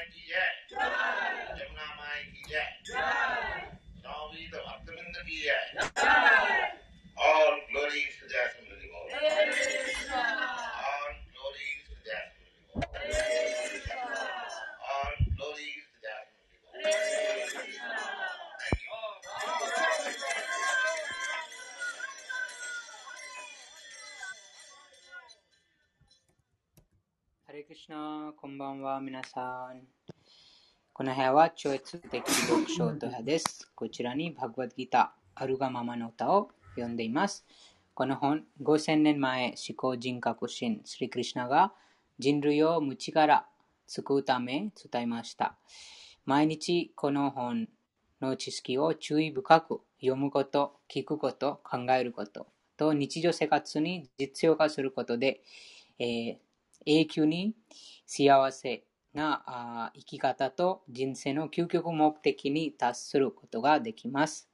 IPA. 超越的読書と部屋です。こちらにバグワッドギター、あるがままの歌を読んでいます。この本、5000年前、思考人格神、スリクリシナが人類を無知から救うため伝えました。毎日この本の知識を注意深く読むこと、聞くこと、考えることと日常生活に実用化することで、えー永久に幸せなあー生き方と人生の究極目的に達することができます。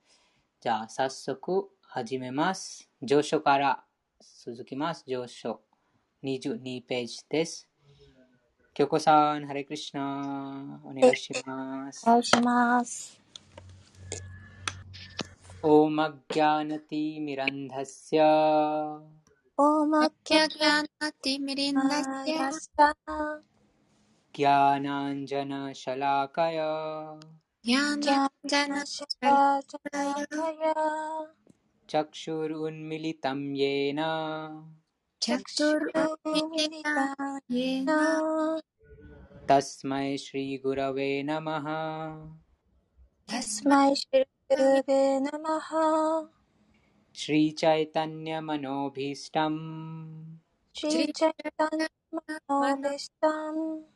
じゃあ早速始めます。上書から続きます。上書22ページです。京子さん、ハレクリシナ、お願いしますお。願いします。 ॐ अज्ञानतिमिरन्धस्य ज्ञानाञ्जनशलाकय। ज्ञानाञ्जनशलाकय। चक्षुरुन्मिलितं येन। चक्षुरुन्मिलितं येन। तस्मै श्रीगुरवे नमः। तस्मै श्रीगुरवे नमः। श्रीचैतन्यमनोभीष्टम्। श्रीचैतन्यमनोभीष्टम्।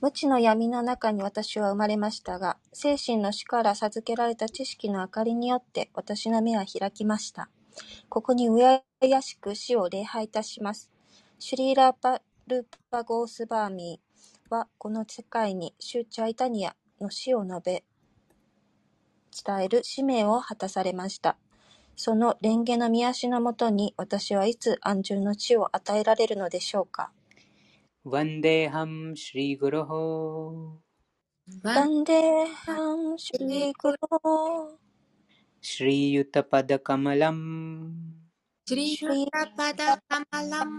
無知の闇の中に私は生まれましたが、精神の死から授けられた知識の明かりによって私の目は開きました。ここにうややしく死を礼拝いたします。シュリーラーパルパゴースバーミーはこの世界にシューチャイタニアの死を述べ、伝える使命を果たされました。その蓮華の御足のもとに私はいつ安住の地を与えられるのでしょうか。वन्देऽहं श्रीगुरोः वन्देऽहं श्रीगुरु श्रीयुतपदकमलम् श्रीयुतपदकमलम्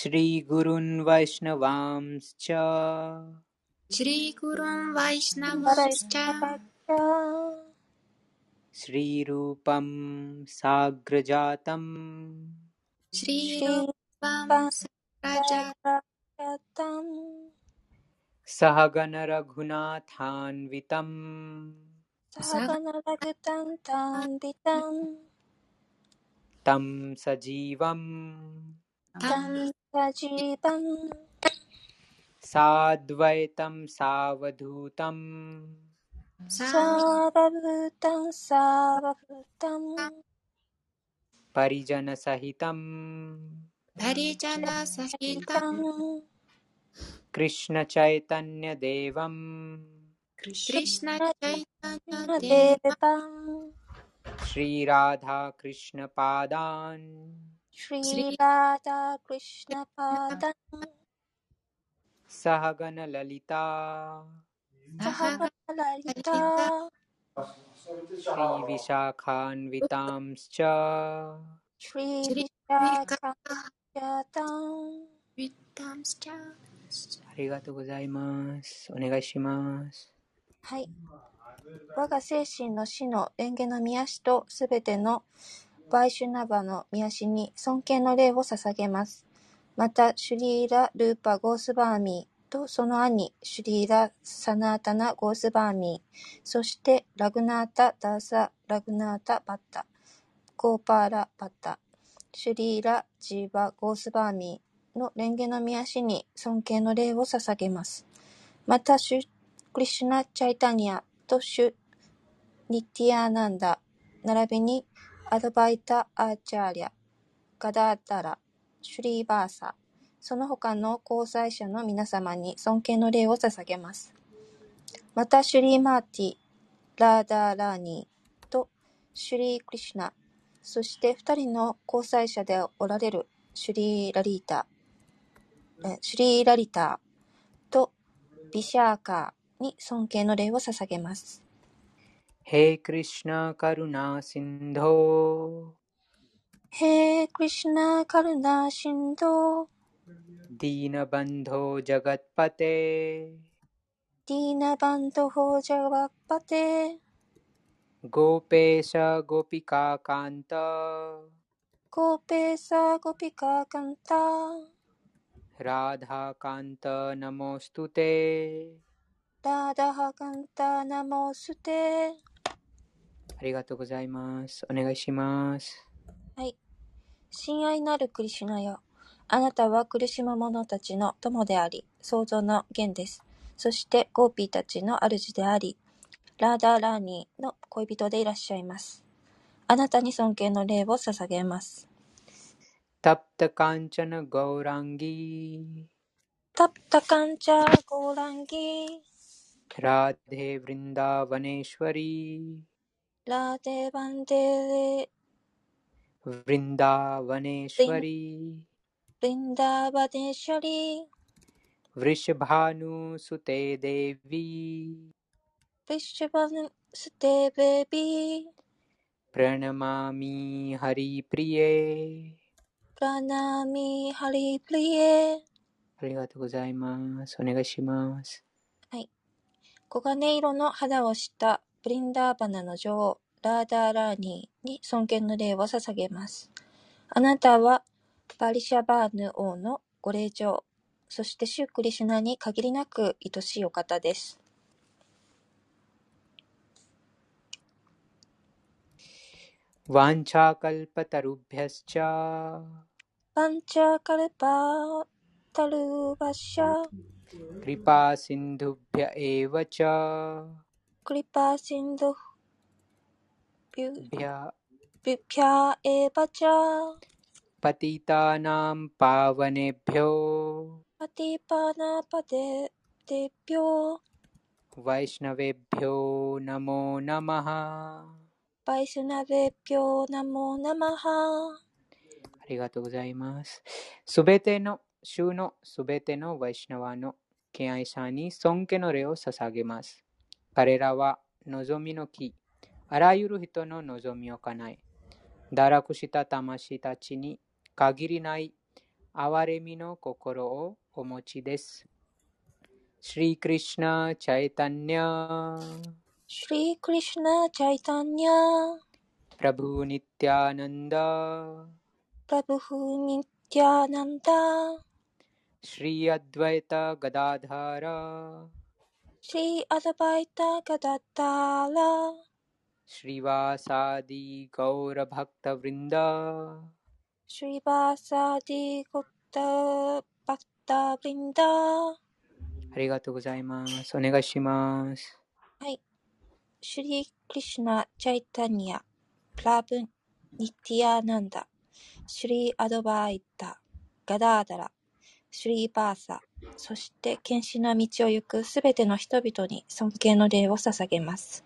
श्रीगुरुन् वैष्णवांश्च श्रीगुरुन् वैष्णवश्च श्रीरूपं साग्रजातम् श्रीरूपं प्रजगतम् सह गणरघुनाथान्वितम् तान्वितम्। तं सजीवम्। सजीवम्। सावधूतम्। सावभूतम् परिजनसहितम्। कृष्ण चैतन्य धरिजनसहितम् कृष्ण चैतन्य श्रीराधाकृष्णपादान्। श्री राधा कृष्ण श्रीविशाखान्वितांश्च। श्री राधा कृष्ण पादान सहगन ललिता सहगन ललिता श्री विशाखान्वितांश्च श्री विशाखान्वितांश्च やだン。ありがとうございます。お願いします。はい。我が精神の死の蓮華の宮氏とすべてのバイシュナバの宮氏に尊敬の礼を捧げます。また、シュリーラ・ルーパ・ゴースバーミーとその兄、シュリーラ・サナータナ・ゴースバーミー、そしてラグナータ・ダーサ・ラグナータ・バッタ、ゴーパーラ・バッタ、シュリーラ・ジーバ・ゴースバーミーの蓮華の宮師に尊敬の礼を捧げます。また、シュクリシュナ・チャイタニアとシュニティアナンダ、並びにアドバイタ・アーチャーリャ、ガダーダラ、シュリーバーサ、その他の交際者の皆様に尊敬の礼を捧げます。また、シュリーマーティ、ラーダーラーニーとシュリー・クリシュナ、そして二人の交際者でおられるシュリー・ラリータ、シュリー・ラリータとビシャーカーに尊敬の礼を捧げます。ヘイ・クリシナ・カルナ・シンドヘイ・クリシナ・カルナ・シンドディーナ・バンド・ジャガッパテディーナ・バンド・ホ・ジャガッパテ ते राधाकान्त नमोऽस्तु ते。ありがとうございます。お願いします。はい。親愛なるクリシュナよ。あなたは苦しむ者たちの友であり、創造の源です。そして、ゴーピーたちの主であり、ラーダラーニーの恋人でいらっしゃいます。あなたに尊敬の礼を捧げます。तप्तकाञ्चनगौराङ्गि。タプタカンチャゴーランギー。ラーデーブリンダーヴァネシュワリー。ラーデーヴァンデーレ。リンダーヴァネシュワリー。ブリンダーヴァネシュワリー。ヴリシュバーヌーステーデーヴィー。విశ్వవస్తే プラナミハリプリエ。ありがとうございます。お願いします。はい。黄金色の肌をしたブリンダーバナの女王、ラーダーラーニーに尊敬の礼を捧げます。あなたはバリシャバーヌ王のご霊嬢、そしてシュークリシュナに限りなく愛しいお方です。वाञ्छाकल्पतरुभ्यश्च। कृपा कृपासिन्धुभ्य एव च। कृपासिन्धुभ्य एव च। पतितानां पावनेभ्यो। वैष्णवेभ्यो नमो नमः। バイスナベピョーナモナマハありがとうございます。すべての州のすべてのワイシナワの敬愛者に尊敬の礼を捧げます。彼らは望みの木、あらゆる人の望みを叶え、堕落した魂たちに限りない憐れみの心をお持ちです。シリシリ・クリシナ・チャイタニャプラブ・ニティア・ナンダプラブ・ニティア・ナンダシリ・アドバイタ・ガダダーラシリ・アドバイタ・ガダダーラシリ・バーサーディ・ガオラ・バクタ・ブリンダシリ・バーサーディ・ゴッタ・バクタ・ブリンダありがとうございます。お願いします。はい。シュリー・クリシュナ・チャイタニア、プラブ・ニティアナンダ、シュリー・アドバイタ、ガダーダラ、シュリー・バーサ、そして献身な道を行くすべての人々に尊敬の礼を捧げます。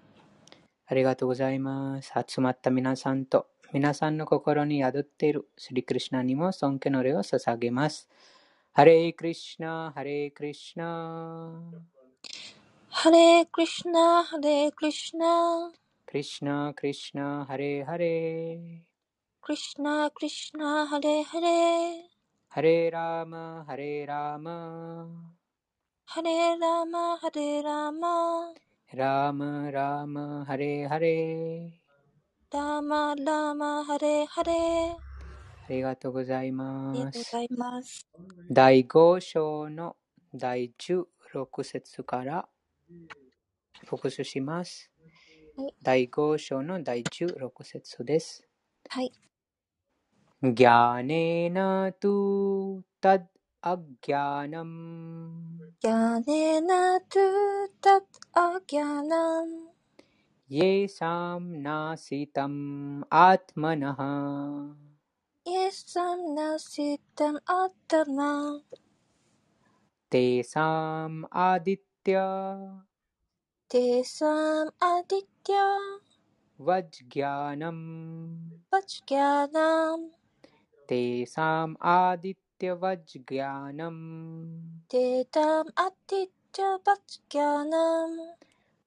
ありがとうございます。集まった皆さんと皆さんの心に宿っているスリクリシュナにも尊敬の礼を捧げます。ハレークリシュナ、ハレークリシュナ、ハレー・クリシュナ、ハレー・クリシュナ、クリシュナ、クリシュナ、ハレーハレー。クリシュナ、クリシュナ、ハレーハレー、ハレーラーマ、ハレーラーマ、ハレーラーマ、ハレーラーマ、ラーマ、ラーマ、ハレーハレー。ラーマ、ラーマ、ハレーハレー。ありがとうございあります。がとうございます。第5章の第16節から復習しますはい。第5章の第16節です。はい。 ज्ञानेन तु तद् अज्ञानम् ज्ञानेन तु तत् अज्ञानम् येषां नासीतम् आत्मनः येषां नासीतम् आत्मा तेषाम् आदित्य। तेषाम् आदित्य। वज्ज्ञानम्। वज्ज्ञानम्। तेषाम् आदित्यवज्ज्ञानम्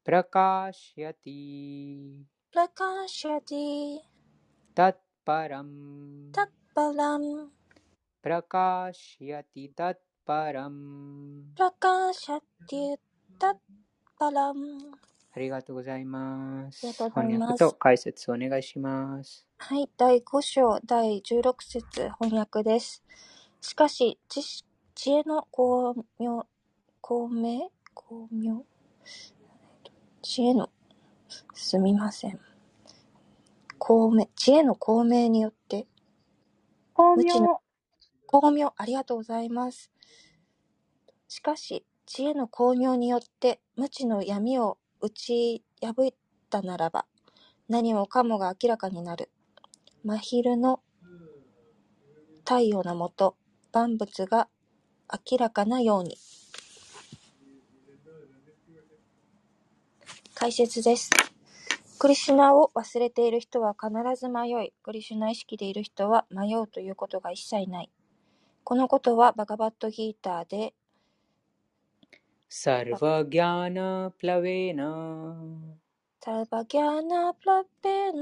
प्रकाशयति। प्रकाशति तत्परम्। तत्परम्। प्रकाशयति たパラン。ありがとうございます。ありがとうございます。翻訳と解説お願いします。はい、第5章第16節翻訳です。しかし、知知恵の巧妙、巧明、巧妙、知恵の、すみません。巧明、知恵の巧明によって、巧妙。巧妙、ありがとうございます。しかし、知恵の巧妙によって、無知の闇を打ち破ったならば、何もかもが明らかになる。真昼の太陽のもと、万物が明らかなように。解説です。クリシュナを忘れている人は必ず迷い、クリシュナ意識でいる人は迷うということが一切ない。このことはバガバットギーターで、सर्वज्ञानप्लवेन। सर्वज्ञानप्लवेन।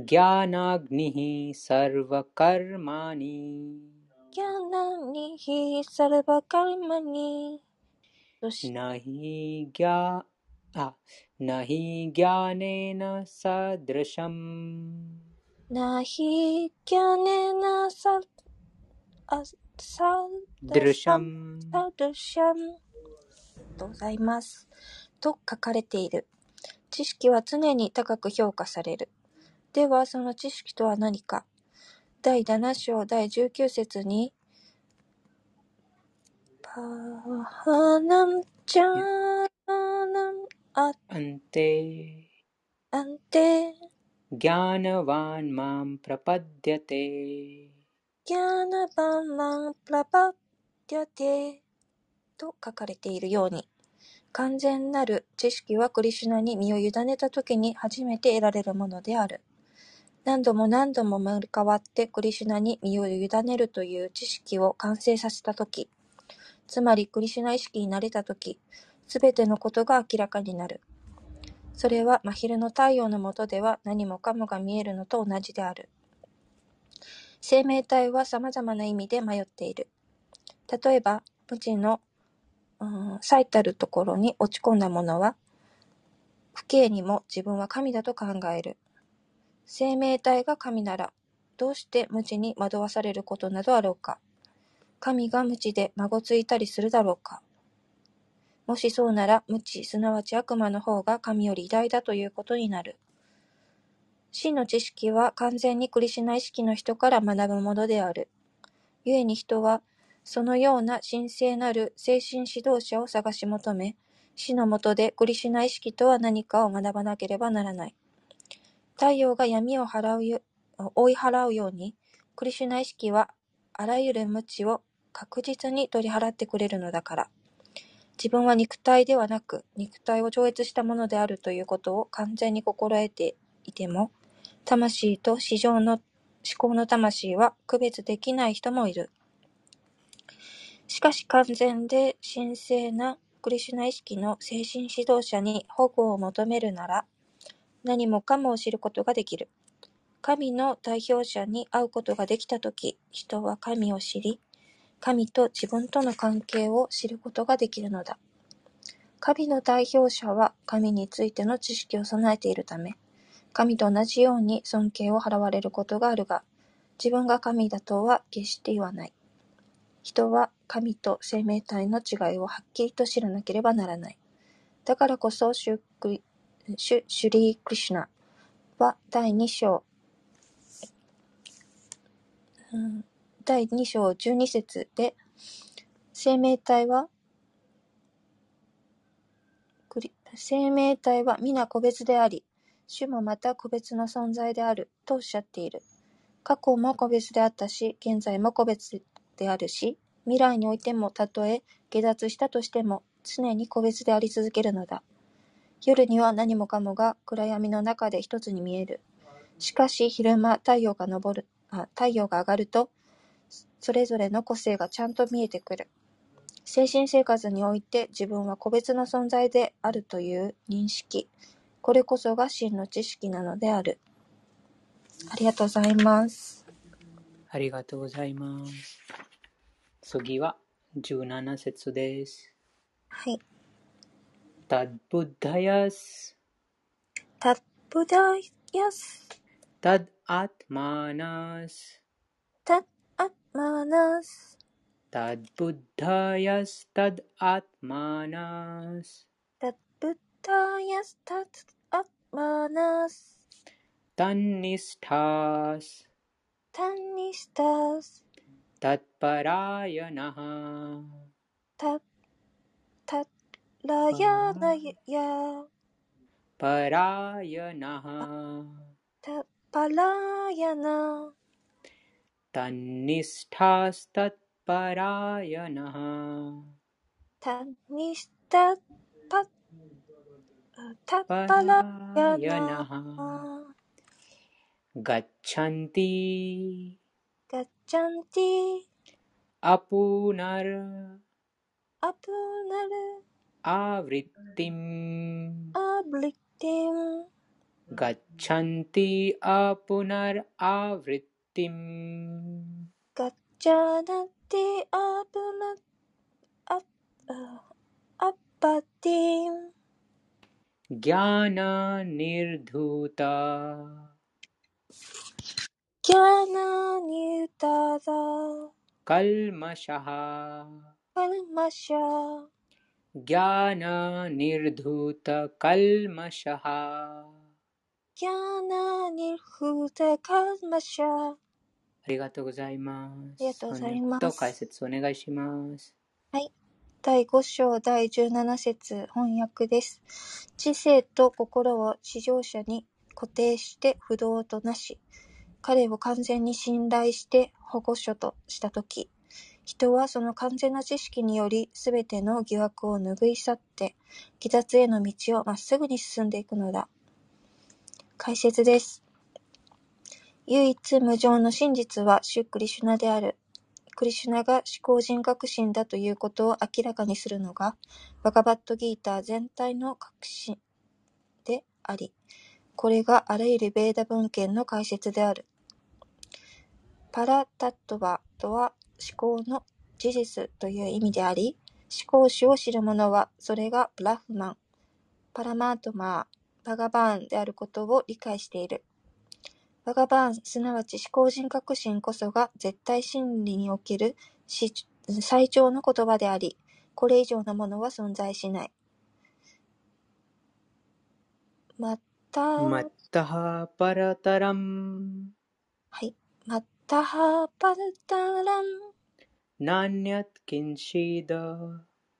ज्ञानाग्निः सर्वकर्माणि। ज्ञानाग्निः सर्वकर्मणि। ज्ञा न ज्ञानेन सदृशम्। न ज्ञानेन सदृशम्। सदृशम्। とうございます。と書かれている。知識は常に高く評価される。では、その知識とは何か第7章第19節に、パーハナンチャーナンア अन्ते アンテ ज्ञानवान् मां प्रपद्यते ギャナバンマンプラパディアテと書かれているように、 完全なる知識はクリシュナに身を委ねた時に初めて得られるものである。何度も何度も生まれ変わってクリシュナに身を委ねるという知識を完成させた時、つまりクリシュナ意識になれた時、すべてのことが明らかになる。それは真昼の太陽の下では何もかもが見えるのと同じである。生命体は様々な意味で迷っている。例えば、無知の、最たるところに落ち込んだ者は、不敬にも自分は神だと考える。生命体が神なら、どうして無知に惑わされることなどあろうか。神が無知で孫ついたりするだろうか。もしそうなら、無知、すなわち悪魔の方が神より偉大だということになる。真の知識は完全にクリシュナ意識の人から学ぶものである。故に人は、そのような神聖なる精神指導者を探し求め、死の下でクリシュナ意識とは何かを学ばなければならない。太陽が闇を払うよ追い払うように、クリシュナ意識はあらゆる無知を確実に取り払ってくれるのだから。自分は肉体ではなく、肉体を超越したものであるということを完全に心得ていても、魂と市場の思考の魂は区別できない人もいる。しかし完全で神聖なクリシュナ意識の精神指導者に保護を求めるなら、何もかもを知ることができる。神の代表者に会うことができたとき、人は神を知り、神と自分との関係を知ることができるのだ。神の代表者は神についての知識を備えているため、神と同じように尊敬を払われることがあるが、自分が神だとは決して言わない。人は神と生命体の違いをはっきりと知らなければならない。だからこそシュクリ、シュシュリー・クリシュナは第2章、第2章12節で、生命体は、生命体は皆個別であり、主もまた個別の存在であるとおっしゃっている。過去も個別であったし、現在も個別であるし、未来においてもたとえ下脱したとしても常に個別であり続けるのだ。夜には何もかもが暗闇の中で一つに見える。しかし昼間太陽が昇るあ太陽が上がるとそれぞれの個性がちゃんと見えてくる。精神生活において自分は個別の存在であるという認識。これこそが真の知識なのである。ありがとうございます。ありがとうございます。次は17節です。はい。タッブダヤス。タッブダヤス。タッアッマナス。タッアッマナス。タッブダヤス。タッアッマナス。タッブダヤス。タッアッマナス。タンニス。タス。タンニス。タス。तत्परायणः। तत्लयालय परायणः। पलायन। तन्निष्ठास्तत्परायणः। तन्निष्ठपलायनः गच्छन्ति জানতি আপুনার আপুনার आवृत्तिम्। आवृत्तिम्। गच्छन्ति अपुनर् आवृत्तिम्। गच्छन्ति अपुनर् अपत्तिम् ज्ञाननिर्धूता। جناني ترى कल्मषः कल्मषा ज्ञाननिर्धूतकल्मषः ज्ञाननिर्हूतकल्मषा ありがとうございます。ありがとうございますと解説お願いします。はい。第5章第17節翻訳です。知性と心を市場者に固定して不動となし、彼を完全に信頼して保護所としたとき、人はその完全な知識によりすべての疑惑を拭い去って、気脱への道をまっすぐに進んでいくのだ。解説です。唯一無常の真実はシュクリシュナである。クリシュナが思考人格心だということを明らかにするのが、バガバットギーター全体の確信であり、これがあらゆるベーダ文献の解説である。パラタットバとは思考の事実という意味であり、思考主を知る者は、それがブラフマン、パラマートマー、バガバーンであることを理解している。バガバーン、すなわち思考人格心こそが絶対真理における最長の言葉であり、これ以上のものは存在しない。また、मत् तः परतरंはい。मत्तः परतरं、नान्यत् किञ्चिद्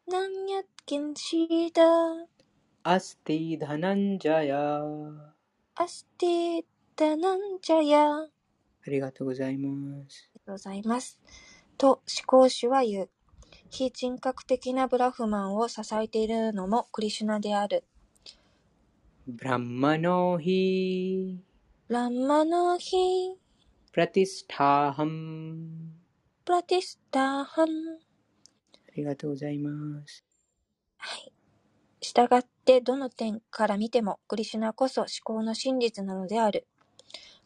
नान्यत् किञ्चिद्、अस्ति धनञ्जय अस्ति धनञ्जय。あありがとうございます。りがとうございます。と、思考主は言う。非人格的なブラフマンを支えているのもクリシュナである。ブランマノヒランマの日、プラティスタハムプラティスタハン。ありがとうございます。はい。従ってどの点から見てもクリシュナこそ思考の真実なのである。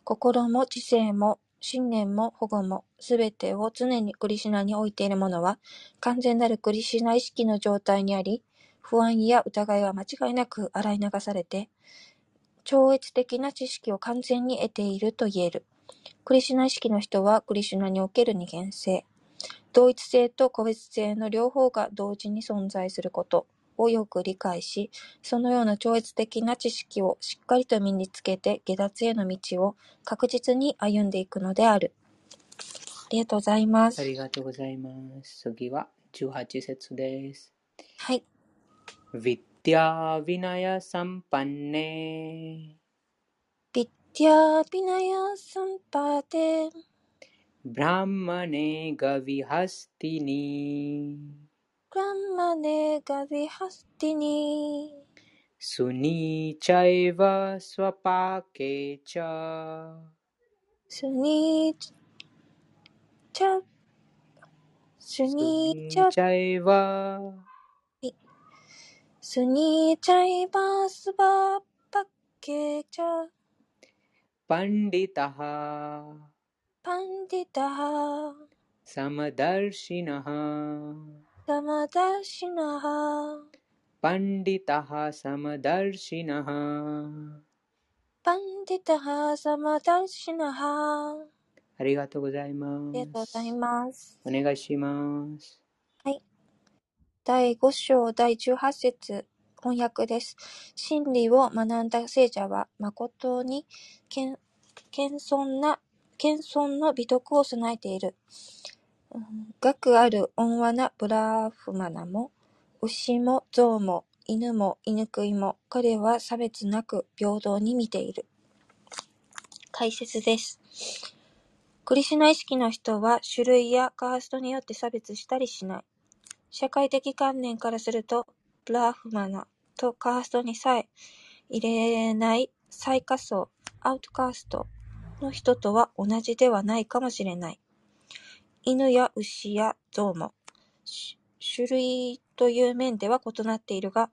心も知性も信念も保護もすべてを常にクリシュナに置いているものは完全なるクリシュナ意識の状態にあり、不安や疑いは間違いなく洗い流されて、超越的な知識を完全に得ていると言える。クリシュナ意識の人はクリシュナにおける二元性、同一性と個別性の両方が同時に存在することをよく理解し、そのような超越的な知識をしっかりと身につけて下脱への道を確実に歩んでいくのである。ありがとうございまあす。りがとうございます。次は18節です。はい。विद्याविनयसम्पन्ने। विद्याविनयसम्पाते ब्राह्मणे गविहस्तिनि। ब्राह्मणे गविहस्तिनि। सुनी चैव स्वपाके च। सुनी च सुनी スニーチャイバスバパッケチャ。パンディタハ。パンディタハ。サマダルシナハ。サマダルシナハ。パンディタハ。サマダルシナハ。パンディタハ。サマダルシナハ。ありがとうございます。ありがとうございます。お願いします。第5章第18節翻訳です。真理を学んだ聖者は誠に謙遜な、謙遜の美徳を備えている。学ある温和なブラーフマナも、牛も象も犬も犬食いも彼は差別なく平等に見ている。解説です。クリシュナ意識の人は種類やカーストによって差別したりしない。社会的観念からすると、ブラフマナとカーストにさえ入れない最下層、アウトカーストの人とは同じではないかもしれない。犬や牛や象も、種類という面では異なっているが、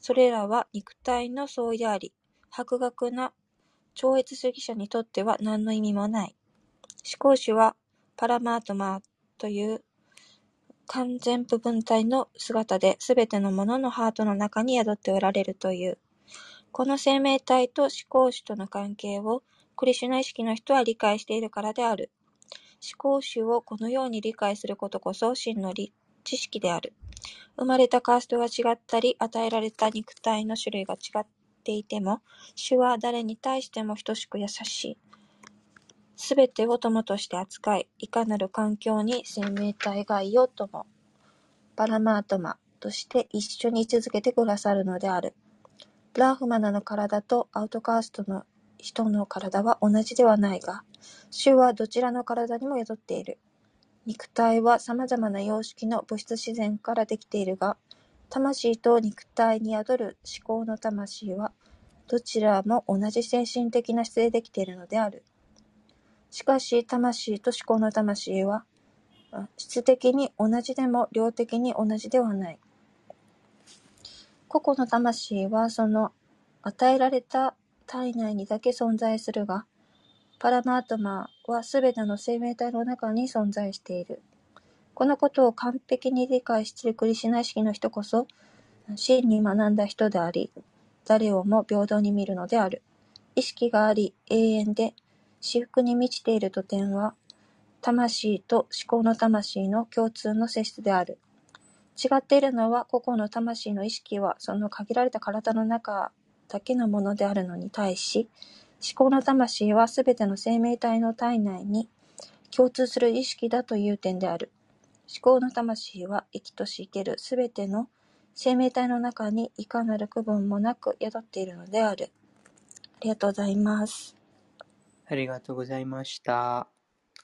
それらは肉体の相違であり、博学な超越主義者にとっては何の意味もない。思考主はパラマートマーという完全部分体の姿で全てのもののハートの中に宿っておられるという。この生命体と思考主との関係をクリシュナ意識の人は理解しているからである。思考主をこのように理解することこそ真の理知識である。生まれたカーストが違ったり、与えられた肉体の種類が違っていても、主は誰に対しても等しく優しい。すべてを友として扱い、いかなる環境に生命体がいようとも、パラマートマとして一緒に居続けてくださるのである。ブラーフマナの体とアウトカーストの人の体は同じではないが、主はどちらの体にも宿っている。肉体は様々な様式の物質自然からできているが、魂と肉体に宿る思考の魂は、どちらも同じ精神的な質でできているのである。しかし、魂と思考の魂は、質的に同じでも量的に同じではない。個々の魂はその与えられた体内にだけ存在するが、パラマートマーはすべての生命体の中に存在している。このことを完璧に理解しているクリシナ意識の人こそ、真に学んだ人であり、誰をも平等に見るのである。意識があり、永遠で、至福に満ちていると点は、魂と思考の魂の共通の性質である。違っているのは、個々の魂の意識はその限られた体の中だけのものであるのに対し、思考の魂はすべての生命体の体内に共通する意識だという点である。思考の魂は生きとし生けるすべての生命体の中にいかなる区分もなく宿っているのである。ありがとうございます。ありがとうございました。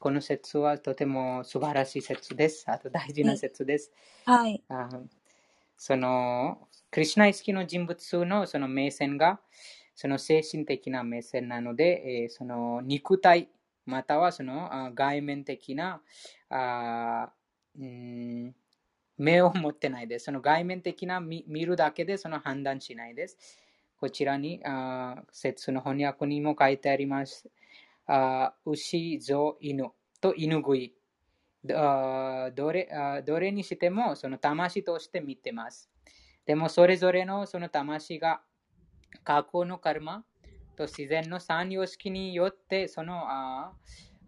この説はとても素晴らしい説です。あと大事な説です。はい。あその、クリシュナ意識の人物のその目線が、その精神的な目線なので、えーその肉体、またはそのあ外面的なあーうーん目を持ってないです。その外面的な見見るだけでその判断しないです。こちらに、あー説の翻訳にも書いてあります。あ牛、象、犬と犬食い。あーどれあーどれにしてもその魂として見てます。でもそれぞれのその魂が過去のカルマと自然の三様式によってそのあ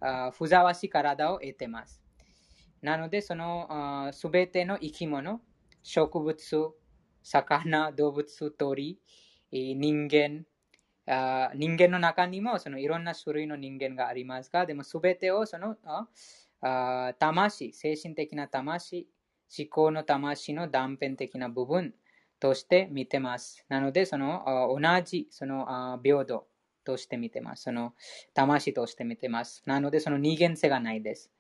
あふざわしい体を得てます。なのでそのすべての生き物、植物、魚、動物、鳥、えー人間、あ人間の中にもそのいろんな種類の人間がありますが、でもすべてをそのあ魂、精神的な魂、思考の魂の断片的な部分として見てます。なので、その同じ、その平等として見てます。その魂として見てます。なので、その二元性がないです。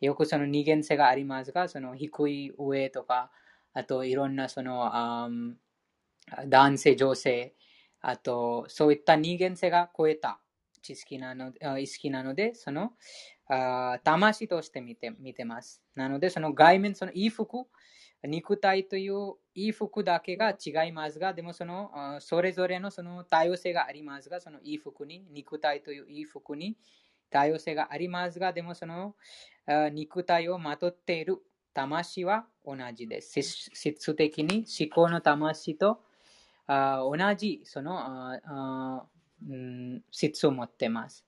よくその二元性がありますが、その低い上とか、あといろんなその男性、女性、あとそういった二元性が超えた知識なの意識なので、そのあ魂として見て見てます。なので、その外面、その衣服、肉体という衣服だけが違いますが、でもそのそれぞれのその多様性がありますが、その衣服に、肉体という衣服に多様性がありますが、でもその肉体をまとっている魂は同じです。質的に思考の魂と同じそのあーあーうん質を持っています。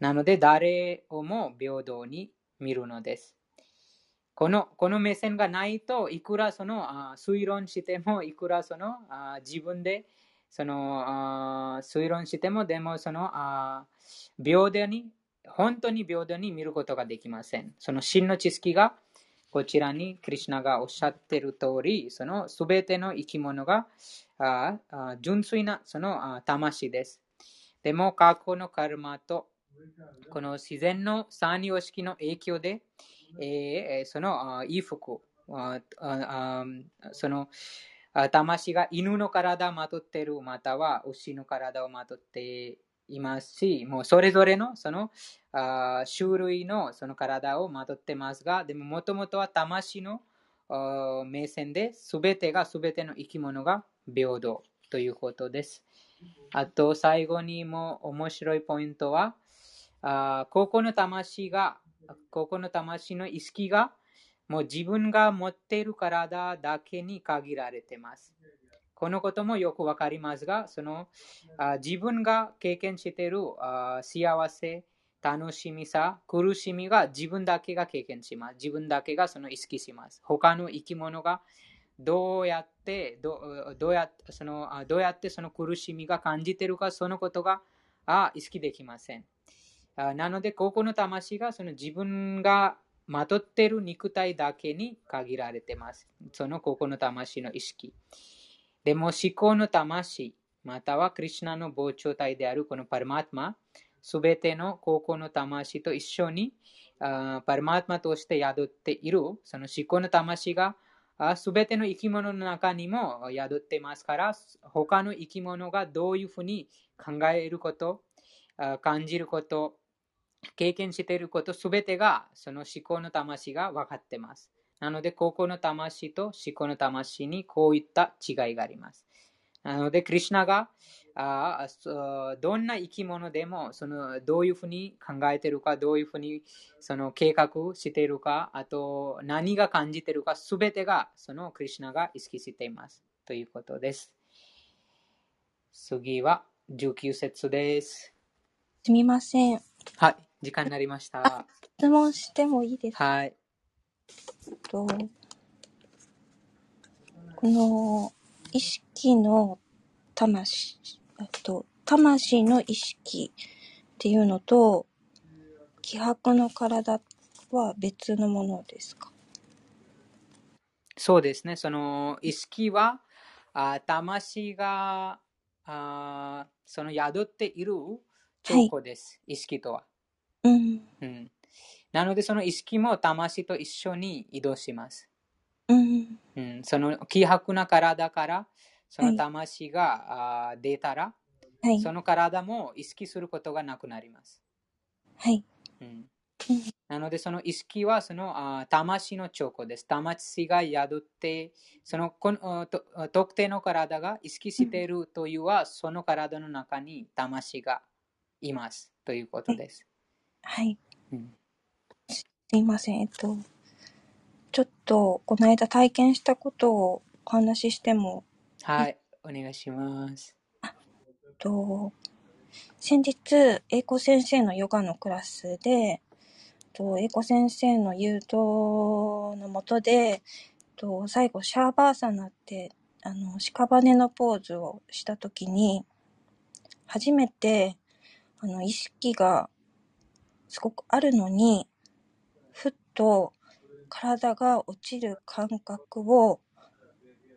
なので、誰をも平等に見るのです。このこの目線がないといくらその推論しても、いくらその自分でその推論しても、でもその平等に、本当に平等に見ることができません。その真の知識がこちらにクリシナがおっしゃっている通り、そのすべての生き物がああ純粋なその魂です。でも過去のカルマとこの自然の三様式の影響で、えーその衣服、その魂が犬の体をまとっている、または牛の体をまとっていますし、もうそれぞれのその種類のその体をまとってますが、でももともとは魂の目線で、すべてがすべての生き物が平等ということです。あと最後にも面白いポイントは、あーここの魂が、ここの魂の意識が、もう自分が持っている体だけに限られています。このこともよくわかりますが、そのあ自分が経験しているあ幸せ、楽しみさ、苦しみが自分だけが経験します。自分だけがその意識します。他の生き物がどうやって、どどうやそのどうやってその苦しみが感じているか、そのことがあ意識できません。なので、ここの魂がその自分がまとっている肉体だけに限られています。そのここの魂の意識。でも思考の魂、またはクリュナの膨張体であるこのパルマーマ、すべての高校の魂と一緒にパルマーマとして宿っている、その思考の魂がすべての生き物の中にも宿ってますから、他の生き物がどういうふうに考えること、感じること、経験していることすべてがその思考の魂が分かってます。なので、高校の魂と思考の魂にこういった違いがあります。なので、クリュナがあどんな生き物でもそのどういうふうに考えているか、どういうふうにその計画しているか、あと何が感じているか、すべてがそのクリュナが意識しています。ということです。次は19節です。すみません。はい、時間になりました。質問してもいいですか？はい。とこの意識の魂、えっと、魂の意識っていうのと、気迫の体は別のものですか？そうですね。その意識は、あ魂があその宿っている兆候です。意識とは。うん、うん。なので、その意識も魂と一緒に移動します。うん、うん、その希薄な体から、そのはい魂が、あー出たら、はいそ、の体も意識することがなくなります。はい、うんうんなので、その意識はそのあー魂の兆候です。魂が宿って、そのこのあと特定の体が意識しているというは、その体の中に魂がいますということです。はい。うんすいません。えっと、ちょっと、この間体験したことをお話ししても、はい、お願いします。えっと、先日、英子先生のヨガのクラスで、えっと英子先生の誘導のもとで、えっと最後、シャーバーサナって、あの、屍のポーズをしたときに、初めて、あの、意識がすごくあるのに、と体が落ちる感覚を、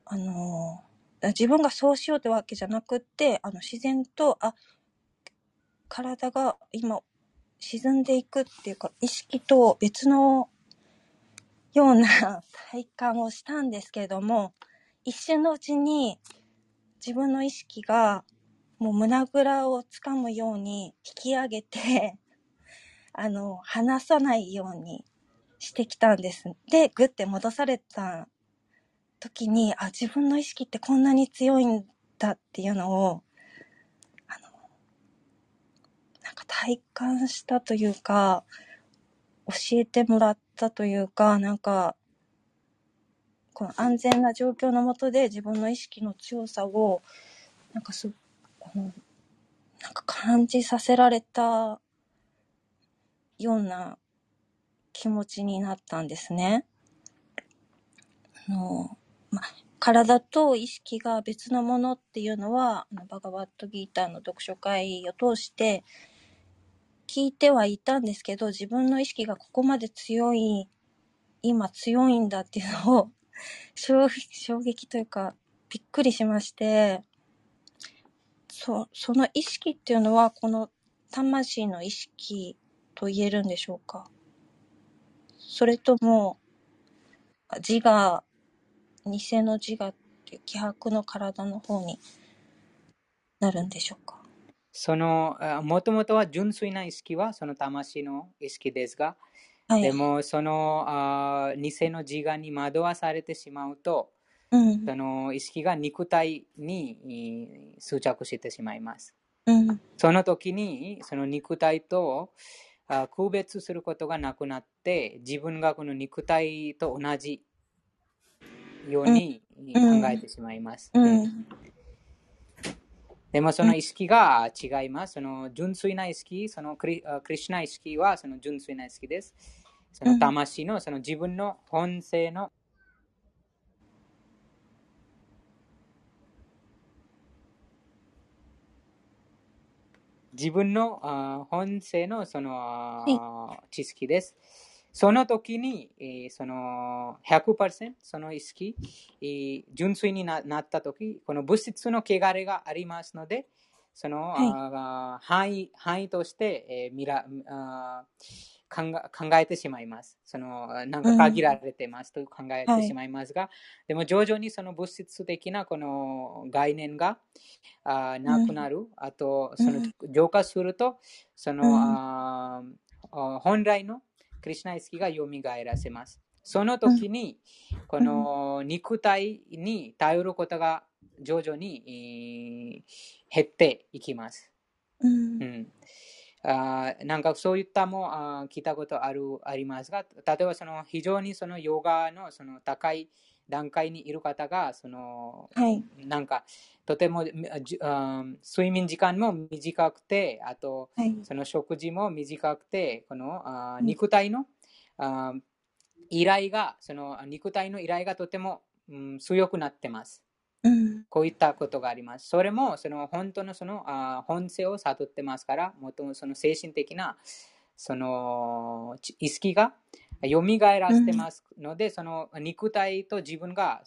あの自分がそうしようってわけじゃなくって、あの自然と、あ、体が今沈んでいくっていうか、意識と別のような 体感をしたんですけれども、一瞬のうちに自分の意識がもう胸ぐらをつかむように引き上げて、あの、離さないようにしてきたんです。で、ぐって戻された時に、あ、自分の意識ってこんなに強いんだっていうのを、あの、なんか体感したというか、教えてもらったというか、なんか、この安全な状況のもとで自分の意識の強さを、なんかす、あの、なんか感じさせられたような気持ちになったんですね。あの、ま、体と意識が別のものっていうのは、あのバガバットギーターの読書会を通して聞いてはいたんですけど、自分の意識がここまで強い、今強いんだっていうのを 衝撃というか、びっくりしまして、そその意識っていうのは、この魂の意識と言えるんでしょうか？それとも、自我、偽の自我っていう希薄の体の方になるんでしょうか？その、もともとは純粋な意識はその魂の意識ですが、はい。でもそのあ偽の自我に惑わされてしまうと、うん。その意識が肉体にえー執着してしまいます。うん。その時にその肉体とあ区別することがなくなって自分がこの肉体と同じようにうん考えてしまいます。うでん。でもその意識が違います。その純粋な意識、そのクリあクリシュナ意識はその純粋な意識です。その魂のその自分の本性の自分のあ本性のそのあ知識です。その時に、えーその100%その意識、えー純粋にななった時、この物質の汚れがありますので、その、あー範囲範囲として、えー見らあー考えてしまいます。そのなんか限られてますと考えてしまいますが、でも徐々にその物質的なこの概念があーなくなる、あとそのうん浄化すると、その、うん。本来のクリシュナ意識が蘇らせます。その時に、この肉体に頼ることが徐々にえー減っていきます。うん。う。ん、あーなんかそういったもあー聞いたことあるありますが、例えばその非常にそのヨガのその高い段階にいる方が、そのはい。なんかとても睡眠時間も短くて、あとはい。その食事も短くて、このあ肉体のあー依頼が、その肉体の依頼がとても、うん、強くなってます。うん。こういったことがあります。それもその本当のそのあー本性を悟ってますから、もともとその精神的なそのち意識が蘇らせてますので、その肉体と自分が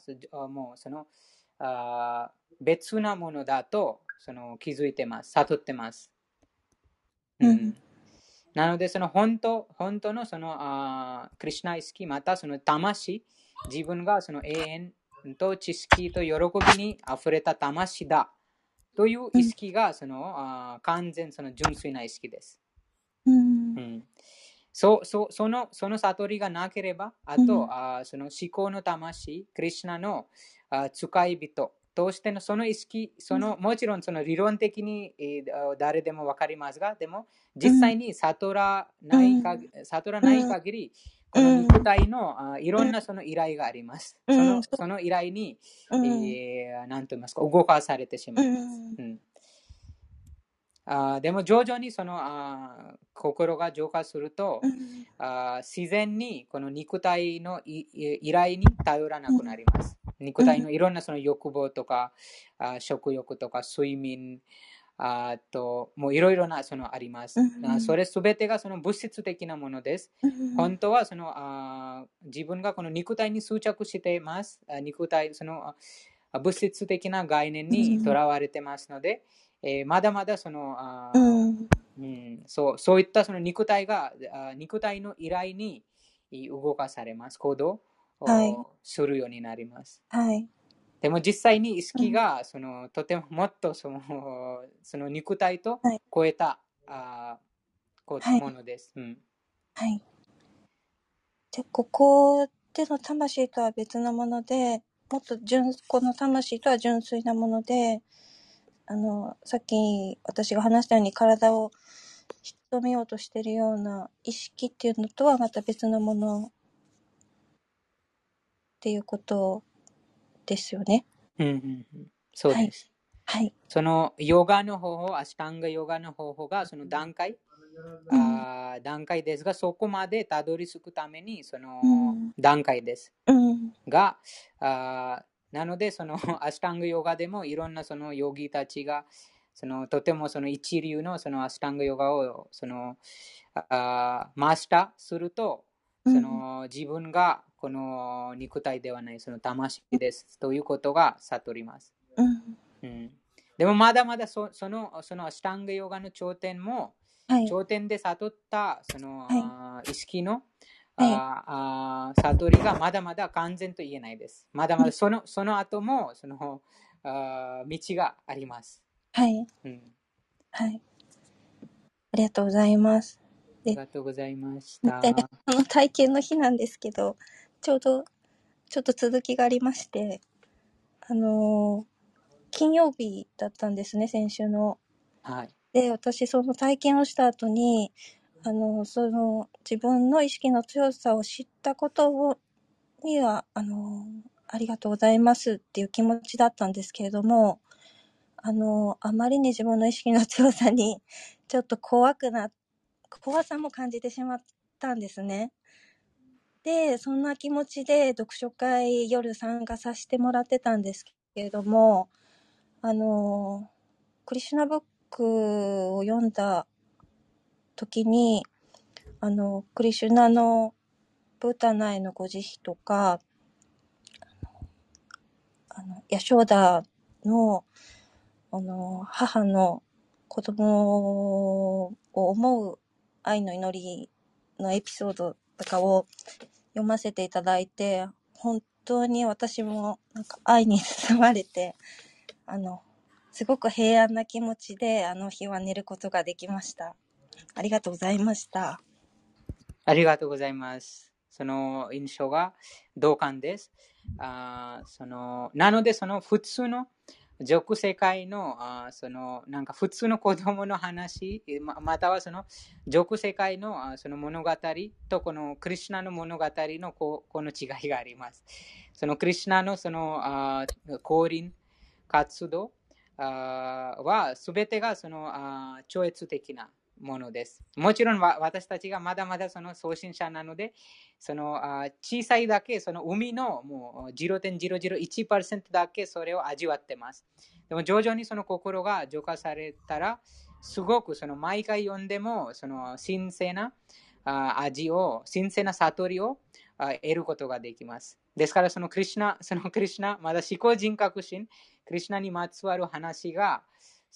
もうそのあー別なものだとその気づいてます、悟ってます。うんうんなので、その本当本当のそのあークリシュナ意識、またその魂、自分がその永遠と知識と喜びに溢れた魂だという意識がその、あー完全その純粋な意識です。うん。う。ん、そうそうそのその悟りがなければ、あと、うん。あーその思考の魂、クリシュナのあー使い人としてのその意識、そのもちろんその理論的に、えーあ誰でも分かりますが、でも実際に悟らないかぎ、悟らない限り、この肉体のあーいろんなその依頼があります。うん。そのその依頼に、うん。えー、なんと言いますか、動かされてしまいます。うん。うん。あーでも徐々にそのあー心が浄化すると、うん。あー自然にこの肉体の依頼に頼らなくなります。肉体のいろんなその欲望とか、あー食欲とか睡眠あと、もういろいろなそのあります。それすべてがその物質的なものです。うん本当はそのあ自分がこの肉体に執着しています。あ肉体、そのあ物質的な概念にとらわれてますので、えーまだまだそのあー、うんうん、そうそういったその肉体があ肉体の依頼に動かされます。行動をはいするようになります。はい。でも実際に意識がそのとてももっとその その肉体とはい超えた、あこはいものです。うんはい。で、ここでの魂とは別なもので、もっと純、この魂とは純粋なもので、あの、さっき私が話したように体を引き止めようとしているような意識っていうのとはまた別のものっていうことですよね。うんうんうんそうです。はい。そのヨガの方法、アシタンガヨガの方法がその段階、あー段階ですが、そこまでたどり着くためにそのうん段階です。うん。が、あーなので、その アシタンガヨガでもいろんなそのヨギたちが、そのとてもその一流のそのアシタンガヨガをそのあーマスターすると、その自分がこの肉体ではないその魂ですということが悟ります。うん。うん、でもまだまだそそのそのアシタンガヨガの頂点もはい。頂点で悟ったその、はい意識の、はいあーあー悟りがまだまだ完全と言えないです。まだまだそのその後もそのあー道があります。はい。うん、はい。ありがとうございます。ありがとうございました。でねこの体験の日なんですけど、ちょうど、ちょっと続きがありまして、あのー金曜日だったんですね、先週の。はい。で、私、その体験をした後に、あの、その、自分の意識の強さを知ったことを、には、あの、ありがとうございますっていう気持ちだったんですけれども、あの、あまりに自分の意識の強さに、ちょっと怖くな、怖さも感じてしまったんですね。で、そんな気持ちで読書会夜参加させてもらってたんですけれども、あの、クリシュナブックを読んだ時に、あの、クリシュナのブータナへのご慈悲とか、あの、ヤショーダの、あの、母の子供を思う愛の祈りのエピソードとかを読ませていただいて、本当に私もなんか愛に包まれて、あの、すごく平安な気持ちであの日は寝ることができました。ありがとうございました。ありがとうございます。その印象が同感です。あそのなので、その普通の俗世界のあそのなんか普通の子供の話、ままたはその俗世界のあその物語とこのクリュナの物語のここの違いがあります。そのクリュナのそのあ降臨活動あは全てがそのあ超越的なものです。もちろん私たちがまだまだその送信者なので、その小さいだけ、その海のもう0.001%だけそれを味わってます。でも徐々にその心が浄化されたら、すごくその毎回読んでも、その神聖なあ味を、神聖な悟りを得ることができます。ですから、そのクリシュナ、そのクリシュナ、まだ思考人格心、クリシュナにまつわる話が、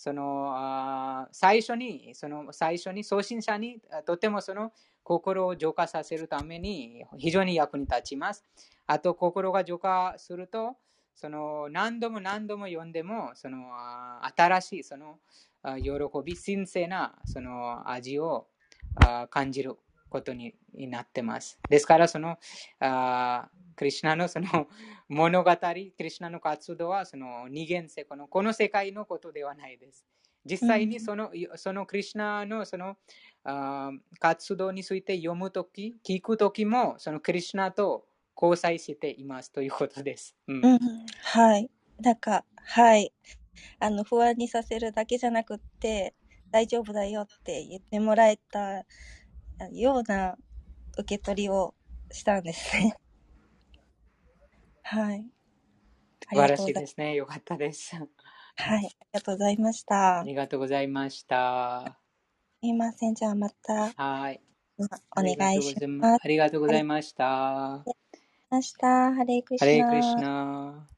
その最初に、その最初に送信者にとてもその心を浄化させるために非常に役に立ちます。あと、心が浄化すると、その何度も何度も読んでも、その新しいその喜び、神聖なその味を感じることになってます。ですから、そのクリュナのその物語、クリュナの活動はその二元性この、この世界のことではないです。実際にその,、そのクリュナのその活動について読むとき、聞くときも、そのクリュナと交際していますということです。うんうん、はい。なんか、はい。あの、不安にさせるだけじゃなくって、大丈夫だよって言ってもらえたような受け取りをしたんですね。はい。あ素晴ら。しいですね。よかったです。はい、ありがとうございました。すありがとうございました。いません。じゃあまたはい。お願いします。ありがとうございました。ありがとうございました。ハレークリシハレークリ。ナ。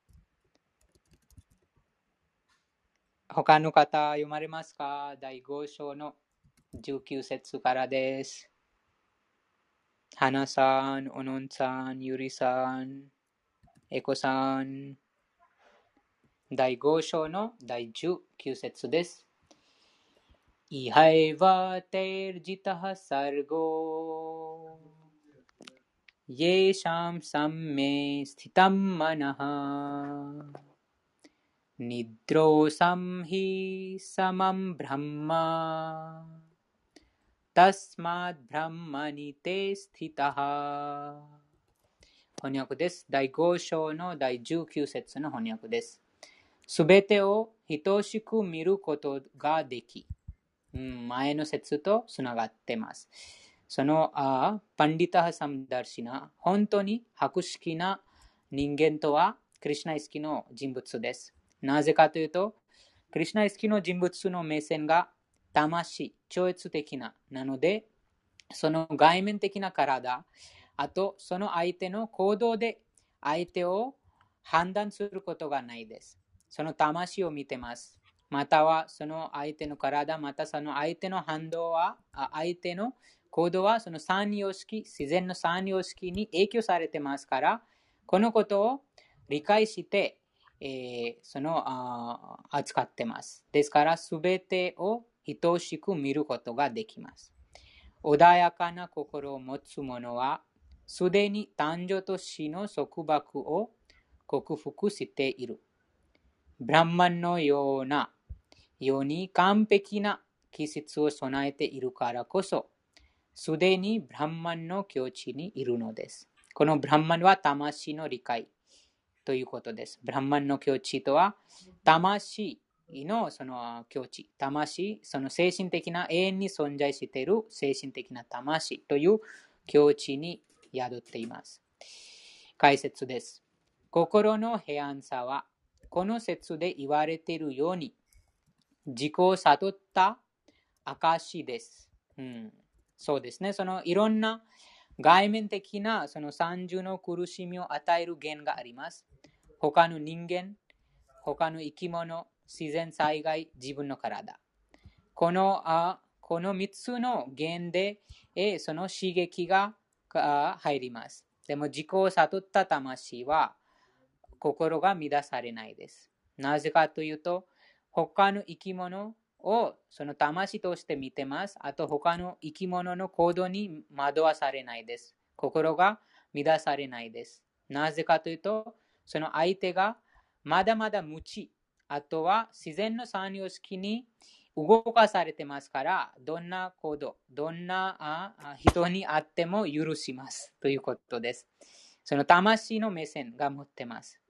他の方読まれますか？第5章の19節からです。花さん、おのんさん、ゆりさん、えこさん。第5章の第19節です。イハイワテルジタハサルゴये शाम सम्मे स्थितं मनः निद्रोसं हि समं ब्रह्म तस्मात् ब्रह्मणि ते स्थितः 翻訳です。第5章の第19節の翻訳です。すべてを等しく見ることができ、うん、前の説とつながっています。そのあパンディタハサムダーシナ、本当に博識な人間とは、クリシナイスキの人物です。なぜかというと、クリシナイスキの人物の目線が魂、超越的な、なので、その外面的な体、あとその相手の行動で相手を判断することがないです。その魂を見てます。またはその相手の体、またその相手の反動は、相手の行動はその三様式、自然の三様式に影響されてますから、このことを理解して、えーその扱ってます。ですから、すべてを等しく見ることができます。穏やかな心を持つ者は、すでに誕生と死の束縛を克服している。ブランマンのような、ように完璧な気質を備えているからこそ、すでにブランマンの境地にいるのです。このブランマンは魂の理解ということです。ブランマンの境地とは、魂のその境地、魂、その精神的な永遠に存在している精神的な魂という境地に宿っています。解説です。心の平安さは、この説で言われているように、自己を悟った証です。うん、そうですね。そのいろんな外面的なその三重の苦しみを与える源があります。他の人間、他の生き物、自然災害、自分の体。このあこの3つの源で、えその刺激があ入ります。でも自己を悟った魂は心が乱されないです。なぜかというと、他の生き物をその魂として見てます。あと他の生き物の行動に惑わされないです。心が乱されないです。なぜかというと、その相手がまだまだ無知、あとは自然の三様式に動かされてますから、どんな行動、どんな人にあっても許しますということです。その魂の目線が持ってます。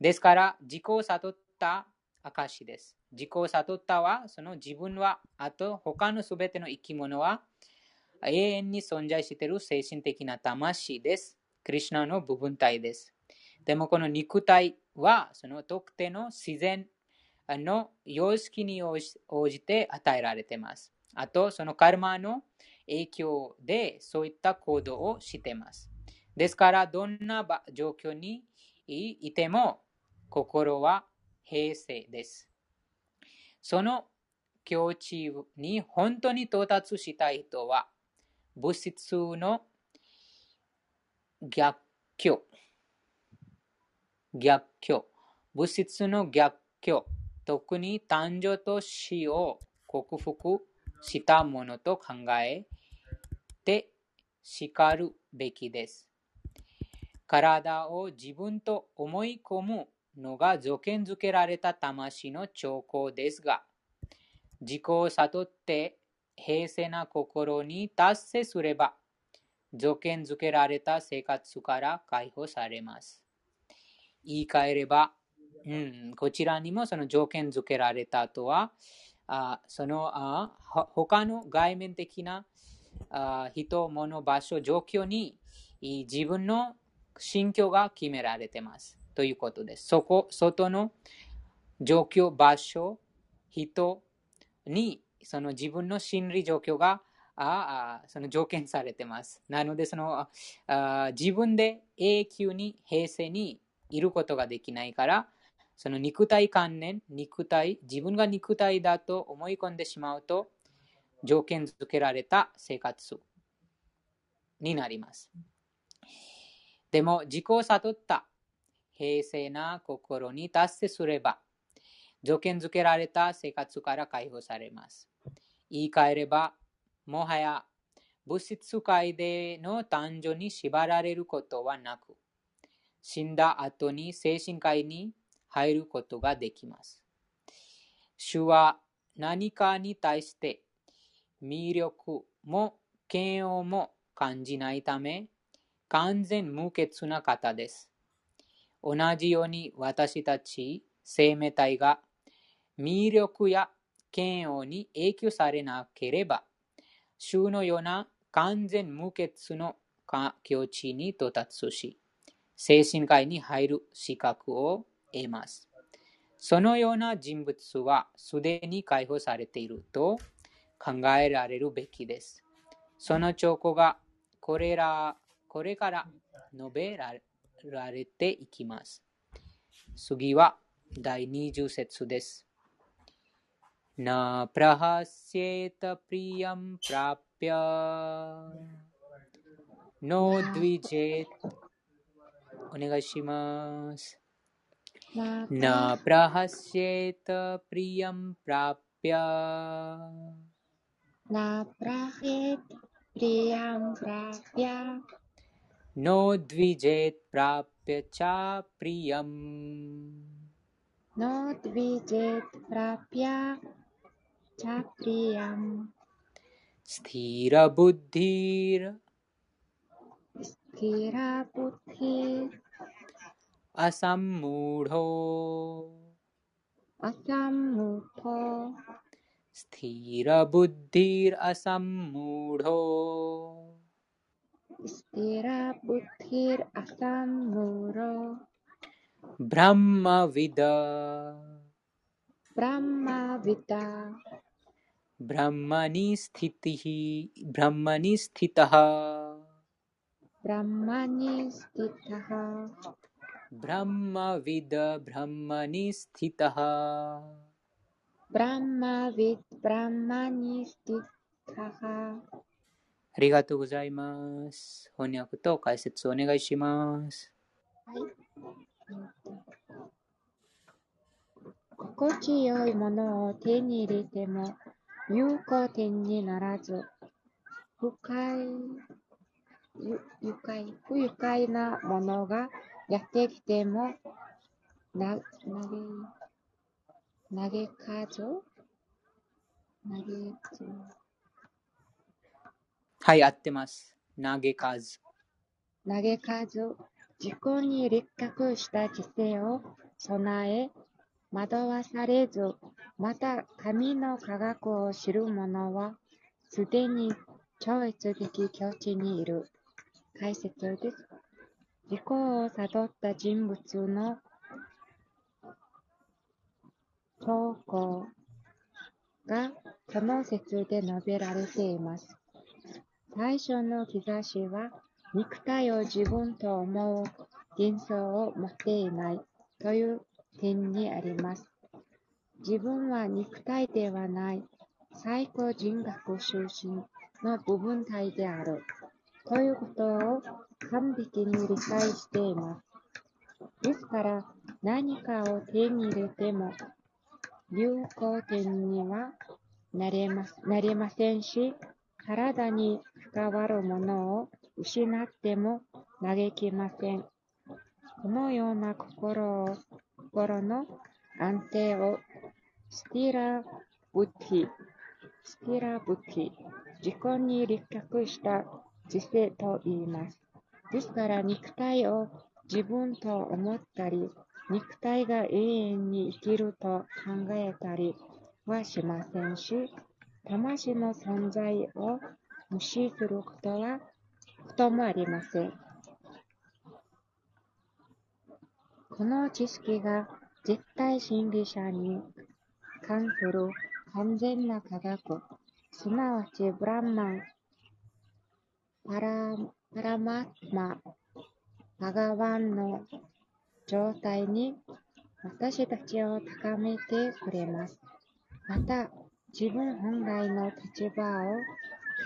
ですから、自己を悟った証です。自己を悟ったは、その自分は、あと他のすべての生き物は、永遠に存在している精神的な魂です。クリュナの部分体です。でもこの肉体は、その特定の自然の様式に応じて与えられています。あと、そのカルマの影響でそういった行動をしています。ですから、どんな状況にいても、心は平静です。その境地に本当に到達したい人は、物質の逆境、逆境、物質の逆境、特に誕生と死を克服したものと考えて叱るべきです。体を自分と思い込むのが条件づけられた魂の兆候ですが、自己を悟って平静な心に達成すれば、条件づけられた生活から解放されます。言い換えれば、うん、こちらにもその条件づけられたとは、あそのあ他の外面的なあ人、物、場所、状況に自分の心境が決められています。ということです。そこ、外の状況、場所、人にその自分の心理状況がああその条件されてます。なのでそのあ自分で永久に平成にいることができないから、その肉体観念、肉体、自分が肉体だと思い込んでしまうと、条件付けられた生活になります。でも、自己を悟った平静な心に達成すれば、条件付けられた生活から解放されます。言い換えれば、もはや物質界での誕生に縛られることはなく、死んだ後に精神界に入ることができます。主は何かに対して魅力も嫌悪も感じないため、完全無欠な方です。同じように私たち生命体が魅力や嫌悪に影響されなければ、主のような完全無欠の境地に到達し、精神界に入る資格を得ます。そのような人物はすでに解放されていると考えられるべきです。その兆候がこれらこれから述べられていきます。次は第20節です。न प्रहस्येत प्रियं प्राप्य नो द्विजेत お願いします。 न प्रहस्येत प्रियं प्राप्य। न प्रह्येत् प्रियं प्राप्य। नो द्विजेत् प्राप्य च प्रियम्। नो द्विजेत् प्राप्य च प्रियम्। स्थिरबुद्धिर्। स्थिरबुद्धिर्। असम्मूढो। असम्मूढो। स्थिरबुद्धिरसम्मूढो। स्थिरबुद्धिरसम्मूढो। ब्रह्मविद। ब्रह्मविद। ब्रह्मणि स्थितिः ब्रह्मणि स्थितः ब्रह्मणि स्थितः ブラマビッブラマニスティタハありがとうございます。翻訳と解説お願いします。心地よいものを手に入れても有効点にならず、不快、ゆ愉快、不愉快なものがやってきても、な、投げ、投げかず投げず、はい、合ってます。投げ数。投げかず、自己に立脚した知性を備え、惑わされず、また神の科学を知る者は、すでに超越的境地にいる。解説です。自己を悟った人物の兆候がその説で述べられています。最初の兆しは、肉体を自分と思う幻想を持っていないという点にあります。自分は肉体ではない最高人格出身の部分体であるということを完璧に理解しています。ですから何かを手に入れても有効点にはなれますなりませんし、体に関わるものを失っても嘆きません。このような心を心の安定をस्थिरबुद्धि、स्थिरबुद्धि、自己に立脚した知性と言います。ですから肉体を自分と思ったり、肉体が永遠に生きると考えたりはしませんし、魂の存在を無視することはこともありません。この知識が絶対真理者に関する完全な科学、すなわちブランマン、パラパラマッマ、バガワンの状態に私たちを高めてくれます。また、自分本来の立場を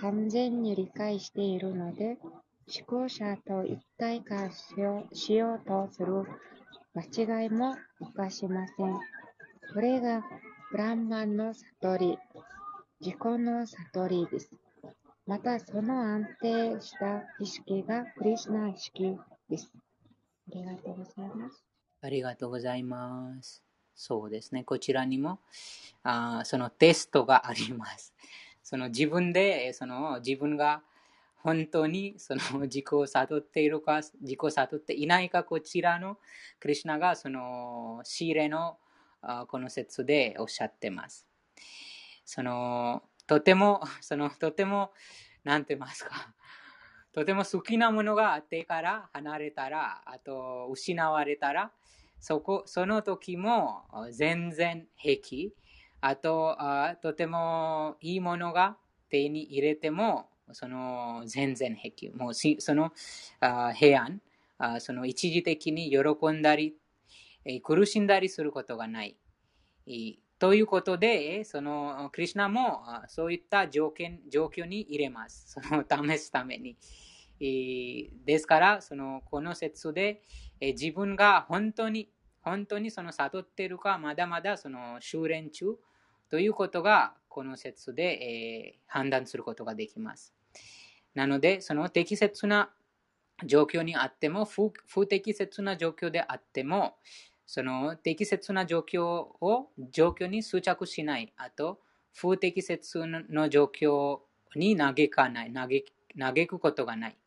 完全に理解しているので、思考者と一体化しようしようとする間違いも犯しません。これがブランマンの悟り、自己の悟りです。また、その安定した意識がクリシナ意識です。ありがとうございます。ありがとうございます。そうですね。こちらにも、あそのテストがあります。その自分で、その自分が本当にその自己を悟っているか、自己を悟っていないか、こちらのクリシュナがその仕入れのあーこの説でおっしゃってます。そのとても、そのとても、なんて言いますか、とても好きなものがあってから離れたら、あと失われたら、そこその時も全然平気。あとあ、とてもいいものが手に入れても、その全然平気。もうしそのあ平安あ、その一時的に喜んだり、苦しんだりすることがない。ということで、そのクリシュナもそういった条件状況に入れます。その試すために。ですから、そのこの説で、自分が本当に、本当にその悟っているか、まだまだその修練中ということが、この説で、えー判断することができます。なので、その適切な状況にあっても、不不適切な状況であっても、その適切な状況を状況に執着しない。あと、不適切の状況に嘆かない。嘆くことがない。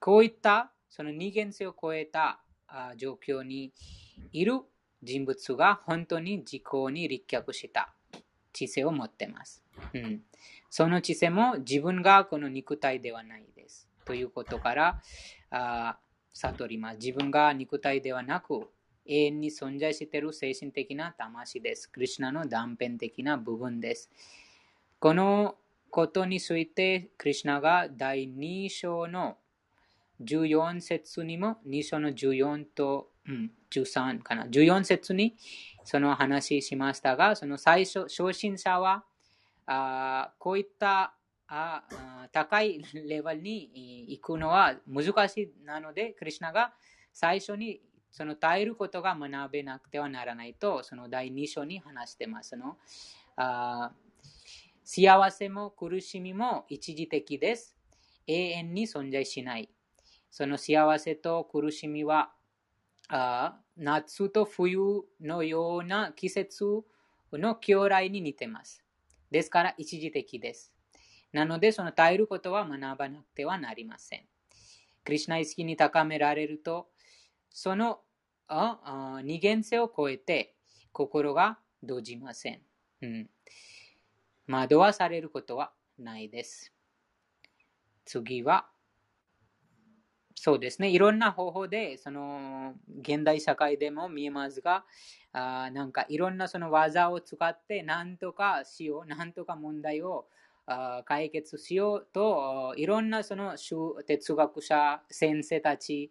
こういったその二元性を超えた状況にいる人物が本当に自己に立脚した知性を持っています。うん、その知性も自分がこの肉体ではないです。ということからあ悟ります。自分が肉体ではなく永遠に存在している精神的な魂です。クリュナの断片的な部分です。このことについて、クリュナが第2章の14節にも、2章の14と、うん、13かな。14節にその話しましたが、その最初、初心者は、あこういったあ高いレベルに行くのは難しいなので、クリュナが最初にその耐えることが学べなくてはならないと、その第2章に話してます。のあ幸せも苦しみも一時的です。永遠に存在しない。その幸せと苦しみはあ夏と冬のような季節の将来に似てます。ですから一時的です。なので、その耐えることは学ばなくてはなりません。クリュナ意識に高められると、そのああ二元性を超えて心が動じません。うん、惑わされることはないです。次は、そうですね。いろんな方法で、その、現代社会でも見えますが、あなんかいろんなその技を使って、なんとかしよう、なんとか問題をあ解決しようと、いろんなその哲学者、先生たち、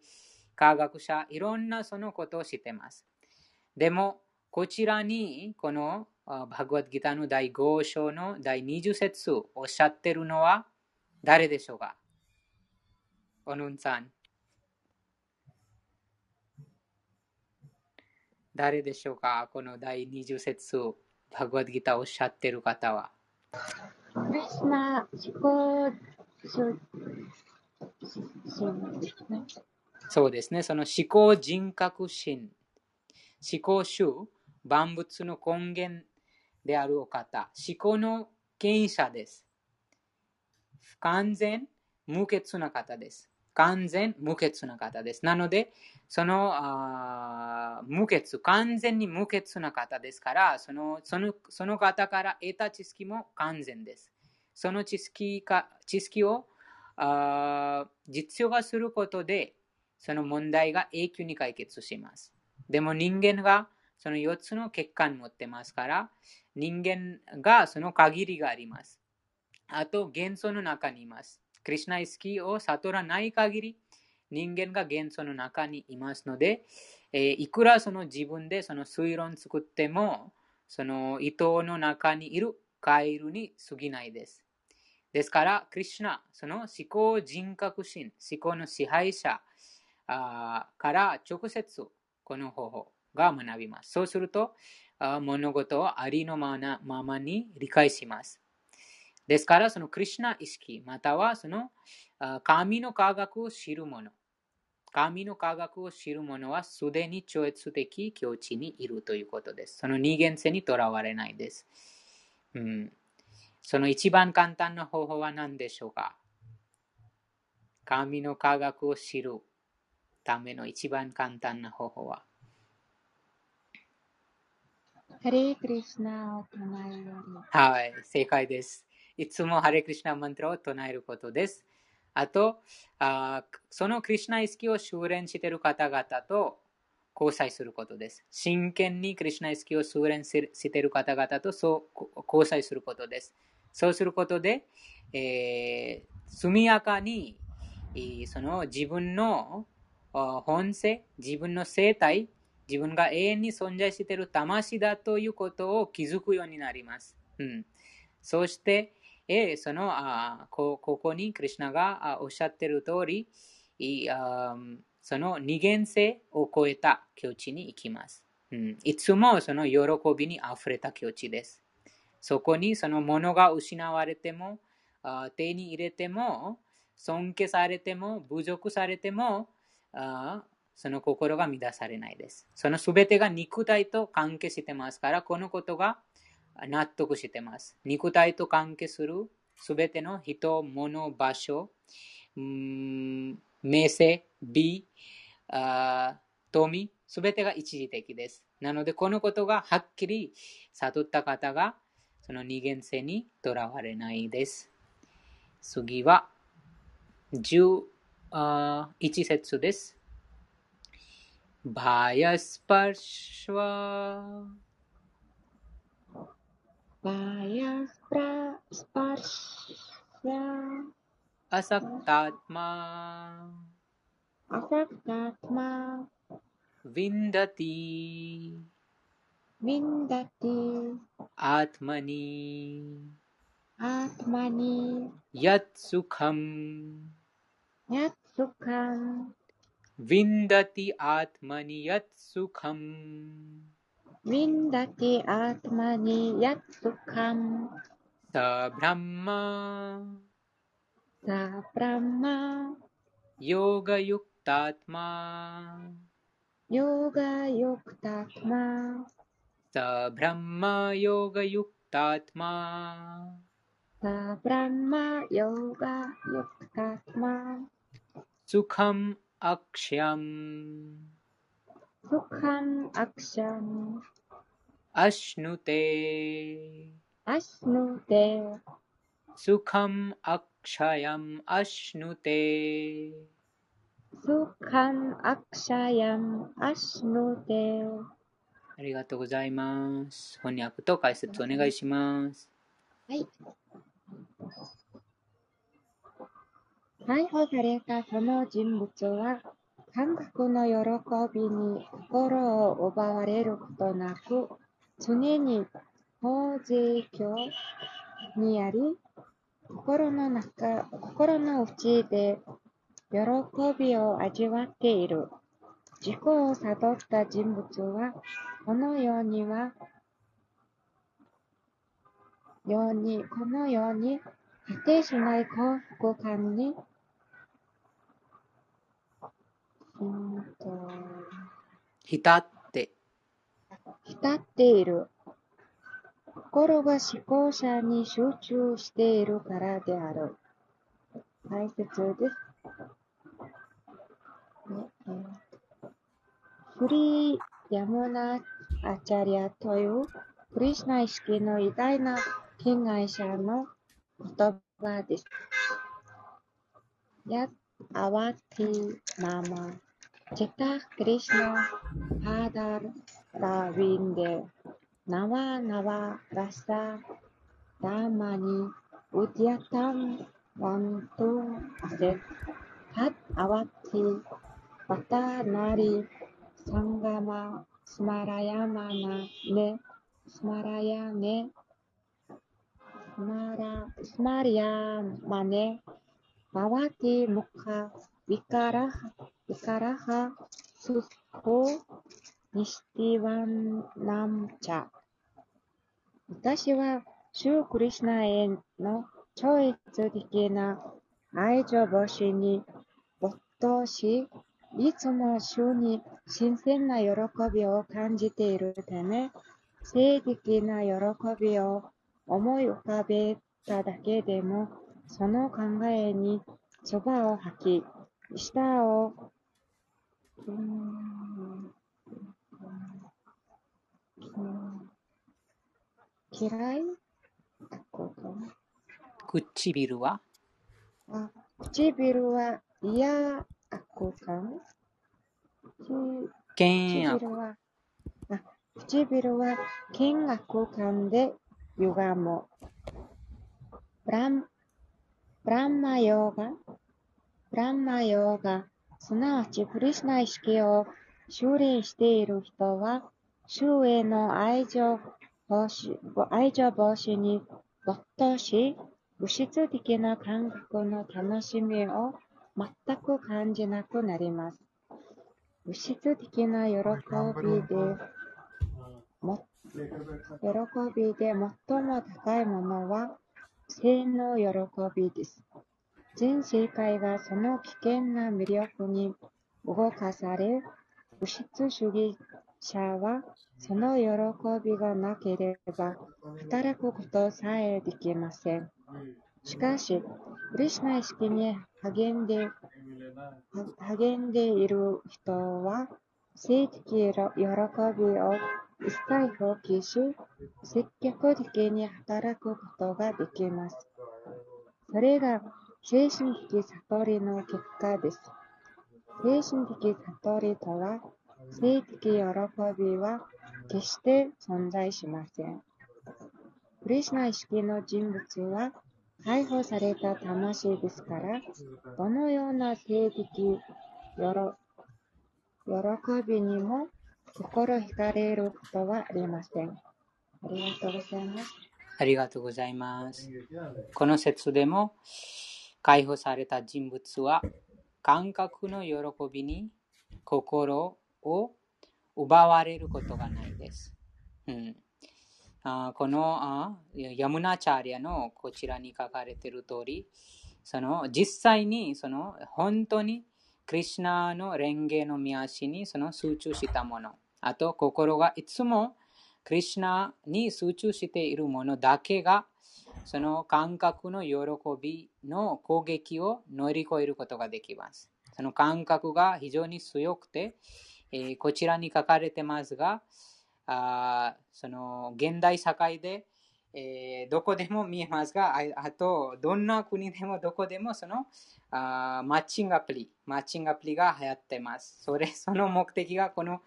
科学者、いろんなそのことをしてます。でも、こちらに、このバグワッドギターの第5章の第20節おっしゃってるのは誰でしょうか？おぬんさん。誰でしょうか？この第20節バグワッドギターおっしゃってる方は。クリスナ思考心ですね。そうですね。その思考人格心、思考主、万物の根源であるお方、思考の権威者です。不完全無欠な方です。完全無欠な方です。なので、そのあ無欠、完全に無欠な方ですからそのその、その方から得た知識も完全です。その知識か知識をあ実用化することで、その問題が永久に解決します。でも人間がその4つの血管持ってますから、人間がその限りがあります。あと、元素の中にいます。クリュナイスキーを悟らない限り、人間が元素の中にいますので、えーいくらその自分でその推論作っても、その糸の中にいるカエルに過ぎないです。ですから、クリュナ、その思考人格心、思考の支配者から直接この方法が学びます。そうすると、物事をありのままままに理解します。ですから、そのクリュナ意識、またはその神の科学を知る者、神の科学を知る者はすでに超越的境地にいるということです。その二元性にとらわれないです。うん、その一番簡単な方法は何でしょうか？神の科学を知るための一番簡単な方法は？ハレークリシナを唱えより。はい、正解です。いつもハレクリシナマントラを唱えることです。あと、あーそのクリシナ意識を修練している方々と交際することです。真剣にクリシナ意識を修練ししている方々とそうこ交際することです。そうすることで、えー速やかにえーその自分のあ本性、自分の生態、自分が永遠に存在している魂だということを気づくようになります。うん、そして、えそのあこここにクリュナがあおっしゃっている通り、いあその二元性を超えた境地に行きます。うん、いつもその喜びにあふれた境地です。そこにそのものが失われても、あ手に入れても、尊敬されても、侮辱されても、あその心が乱されないです。そのすべてが肉体と関係してますから、このことが納得してます。肉体と関係するすべての人、物、場所、うーん名声、美、あ富、すべてが一時的です。なので、このことがはっきり悟った方が、その二元性にとらわれないです。次は、11節です。バヤスパーシュワバヤス सुखम् विन्दति आत्मनि यत् सुखम्। विन्दति आत्मनि यत् सुखम्। स ब्रह्म। स ब्रह्मा। योगयुक्तात्मा। योगयुक्तात्मा। स ब्रह्मा योगयुक्तात्मा। स ब्रह्मा योगयुक्तात्मा। サプラマヨガヨクタトマ सुखम् अक्ष्यम् スカンアクシャン अश्नुते アシヌテ सुखम् अक्षयम् अश्नुते スカンアクシャヤンアシヌテありがとうございます。翻訳と解説お願いします。はい。 逮捕されたその人物は、感覚の喜びに心を奪われることなく、常に法税教にあり、心の中、心の内で喜びを味わっている。自己を悟った人物は、このようには、ように、このように、果てしない幸福感に、うんと、浸って、浸っている。心が思考者に集中しているからである。大切です。ねえーフリー・ヤムナ・アチャリアというクリシュナ意識の偉大な権外者の言葉です。や、アワティ・マ cetak Krishna Hadar Ravinde. Nawa Nawa Rasa damani, Udyatam Wantu Aset Hat Awati Bata Nari Sanggama Smarayamana Ne Smarayane Smara Smarayamane Bawati Mukha vikaraha vikaraha susho nishtivanamcha 私は、主クリシナへの超越的な愛情防止に没頭し、いつも主に新鮮な喜びを感じているため、性的な喜びを思い浮かべただけでも、その考えに唾を吐き、舌を、うーん。嫌い？唇は？あ唇は嫌。悪感険悪。唇は、あ、唇は険悪感で歪む。ブラン、ブランマヨーガ、ブランマヨーガ、すなわちクリシナ意識を修練している人は、周への愛情防止、愛情防止に没頭し、物質的な感覚の楽しみを全く感じなくなります。物質的な喜びで、も喜びで最も高いものは、性の喜びです。全世界がその危険な魅力に動かされ、物質主義者はその喜びがなければ働くことさえできません。しかし、クリシュナ意識に励んで励んでいる人は、性的喜びを一切放棄し、積極的に働くことができます。それが精神的悟りの結果です。精神的悟りとは、性的喜びは決して存在しません。クリシュナ意識の人物は解放された魂ですから、どのような性的喜びにも心惹かれることはありません。ありがとうございます。ありがとうございます。この説でも、解放された人物は、感覚の喜びに心を奪われることがないです。うん、あこのあヤムナチャーリアのこちらに書かれている通り、その実際にその本当にクリシナの蓮華の見足にその集中したもの、あと心がいつもクリシナに集中しているものだけがその感覚の喜びの攻撃を乗り越えることができます。その感覚が非常に強くて、えーこちらに書かれてますが、あその現代社会で、えーどこでも見えますが、あと、どんな国でもどこでもそのあマッチングアプリ、マッチングアプリが流行ってます。それ、その目的がこの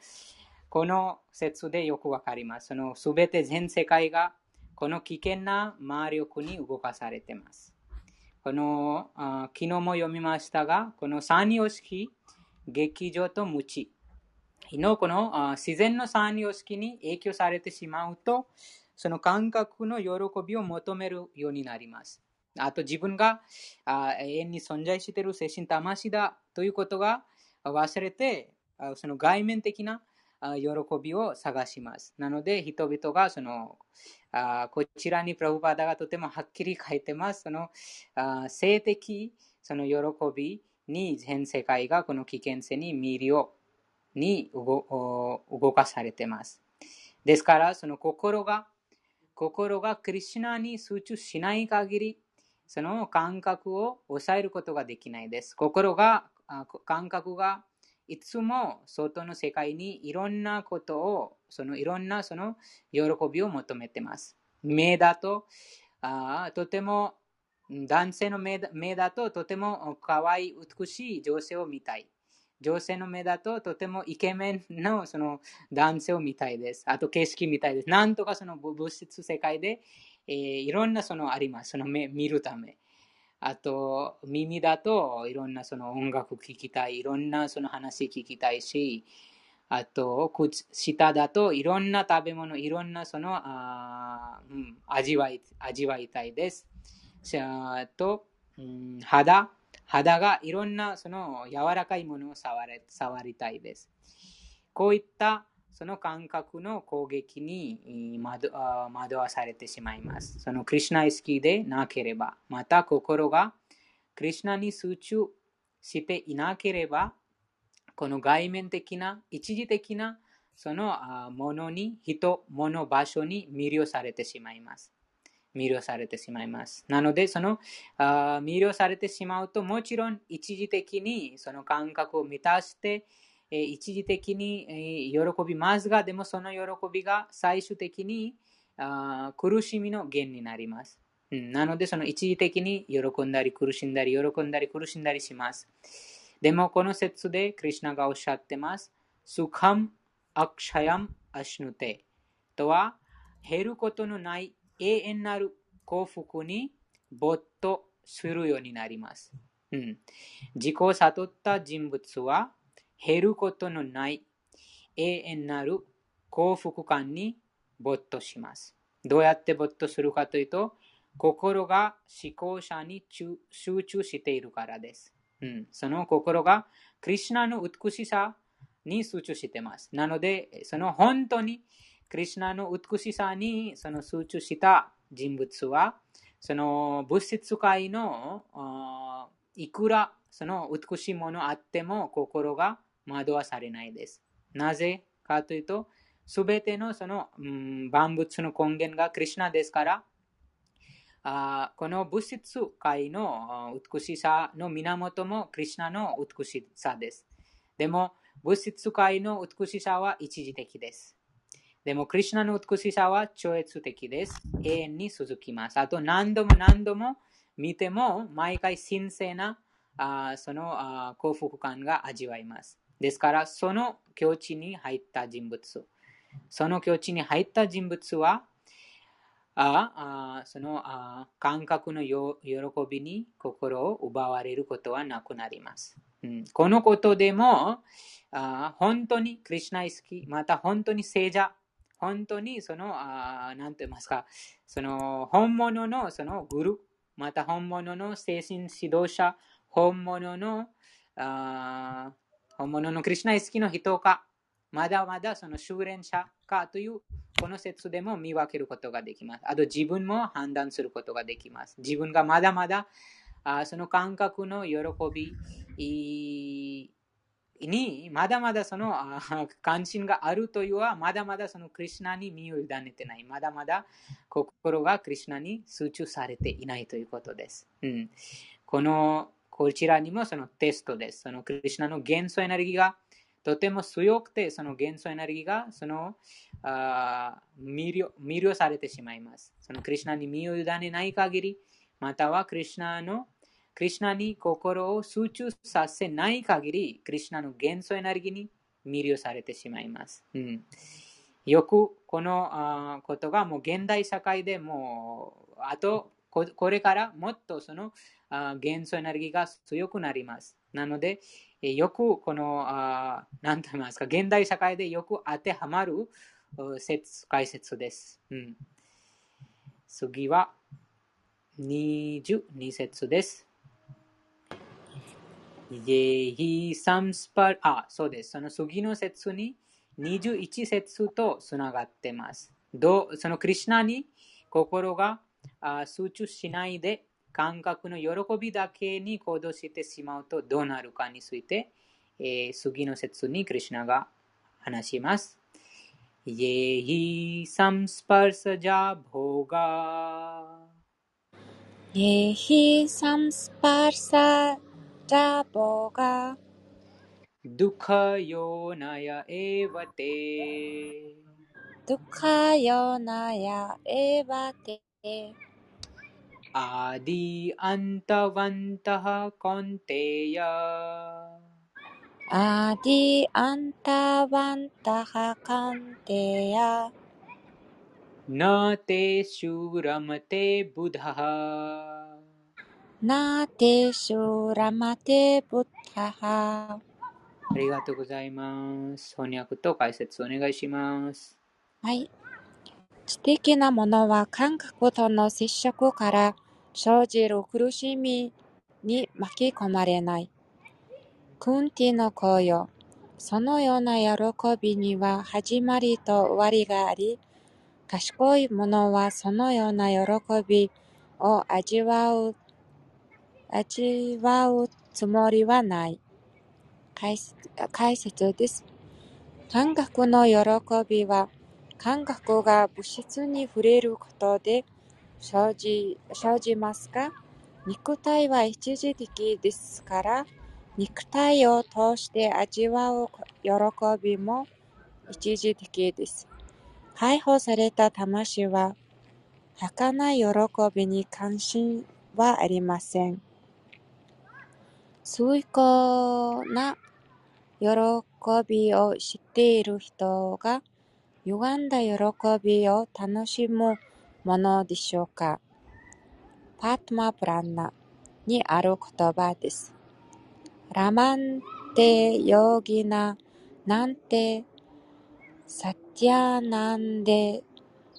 この説でよくわかります。そのすべて全世界がこの危険な魔力に動かされています。この昨日も読みましたが、この三様式、劇場と無知のこの自然の三様式に影響されてしまうと、その感覚の喜びを求めるようになります。あと自分が永遠に存在している精神魂だということが忘れて、その外面的な喜びを探します。なので人々がそのあこちらにプラブパダがとてもはっきり書いてます。そのあ性的その喜びに全世界がこの危険性に見るように動かされています。ですから、その心が、心がクリシナに集中しない限り、その感覚を抑えることができないです。心が、感覚がいつも外の世界にいろんなことを、そのいろんなその喜びを求めてます。目だと、あとても男性の目だ目だととても可愛い美しい女性を見たい。女性の目だととてもイケメンのその男性を見たいです。あと景色みたいです。なんとかその物質世界で、えー、いろんなそのあります。その目見るため。あと耳だといろんなその音楽聴きたい。いろんなその話聞きたいし、あと、舌だといろんな食べ物、いろんなその、うん、味わい味わいたいです。あと、うん、肌肌がいろんなその柔らかいものを触れ触りたいです。こういったその感覚の攻撃に惑わされてしまいます。そのクリュナ意識でなければ、また心がクリュナに集中していなければ、この外面的な、一時的なそのものに、人、物、場所に魅了されてしまいます。魅了されてしまいます。なので、その魅了されてしまうと、もちろん一時的にその感覚を満たして、え一時的に、え喜びますが、でもその喜びが最終的にあ苦しみの源になります。うん、なので、その一時的に喜んだり苦しんだり、喜んだり苦しんだりします。でも、この説でクリュナがおっしゃってます。スカム、アクシャヤム、アシュヌテとは、減ることのない永遠なる幸福に没頭するようになります。うん、自己を悟った人物は減ることのない永遠なる幸福感に没頭します。どうやって没頭するかというと、心が思考者に集中しているからです。うん、その心がクリュナの美しさに集中しています。なので、その本当にクリュナの美しさにその集中した人物は、その物質界のいくらその美しいものあっても心が惑わされないです。なぜかというと、すべてのその、うん、万物の根源がクリュナですから、あこの物質界の美しさの源もクリュナの美しさです。でも、物質界の美しさは一時的です。でも、クリュナの美しさは超越的です。永遠に続きます。あと、何度も何度も見ても、毎回神聖なあそのあ幸福感が味わいます。ですから、その境地に入った人物、その境地に入った人物は、ああそのあ感覚の喜びに心を奪われることはなくなります。うん、このことでもあ本当にクリュナイスキーまた本当に聖者本当にその、あなんと言いますか、その本物のそのグル、また本物の精神指導者、本物の、あ本物のクリュナイ好きの人か、まだまだその修練者かというこの説でも見分けることができます。あと自分も判断することができます。自分がまだまだあその感覚の喜びにまだまだその関心があるというはまだまだそのクリュナに身を委ねてない。まだまだ心がクリュナに集中されていないということです。うん、このこちらにもそのテストです。そのクリュナの元素エネルギーがとても強くて、その元素エネルギーがそのあ魅了魅了されてしまいます。そのクリュナに身を委ねない限り、またはクリュナのクリュナに心を集中させない限り、クリュナの元素エネルギーに魅了されてしまいます。うん、よくこのことがもう現代社会でもうあとこれからもっとその元素エネルギーが強くなります。なので、よくこの、何と言いますか、現代社会でよく当てはまる説解説です。うん、次は22節です。イヒサムスパ、あ、そうです。その次の説に21節とつながってます。どそのクリュナに心が集中しないで感覚の喜びだけに行動してしまうとどうなるかについて、えー、次の説にクリュナが話します。イエヒサムスパルサジャボガイエヒサムスパルサ Jaboga Dukkayonaya eva te Dukkayonaya eva te Adi antavantaha konteya アディアンタワンタハカンテヤ न ते शूरमते बुधः ナテシュラマテブッタハありがとうございます。翻訳と解説お願いします。はい。 知的なものは感覚との接触から生じる苦しみに巻き込まれない。クンティの紅葉。そのような喜びには始まりと終わりがあり、賢い者はそのような喜びを味わう、味わうつもりはない。解解説です。感覚の喜びは、感覚が物質に触れることで生じ生じますが、肉体は一時的ですから、肉体を通して味わう喜びも一時的です。解放された魂は、儚い喜びに関心はありません。崇高な喜びを知っている人が、歪んだ喜びを楽しむものでしょうか?パートマプランナにある言葉です。ラマンテヨギナなんてサティアナンデ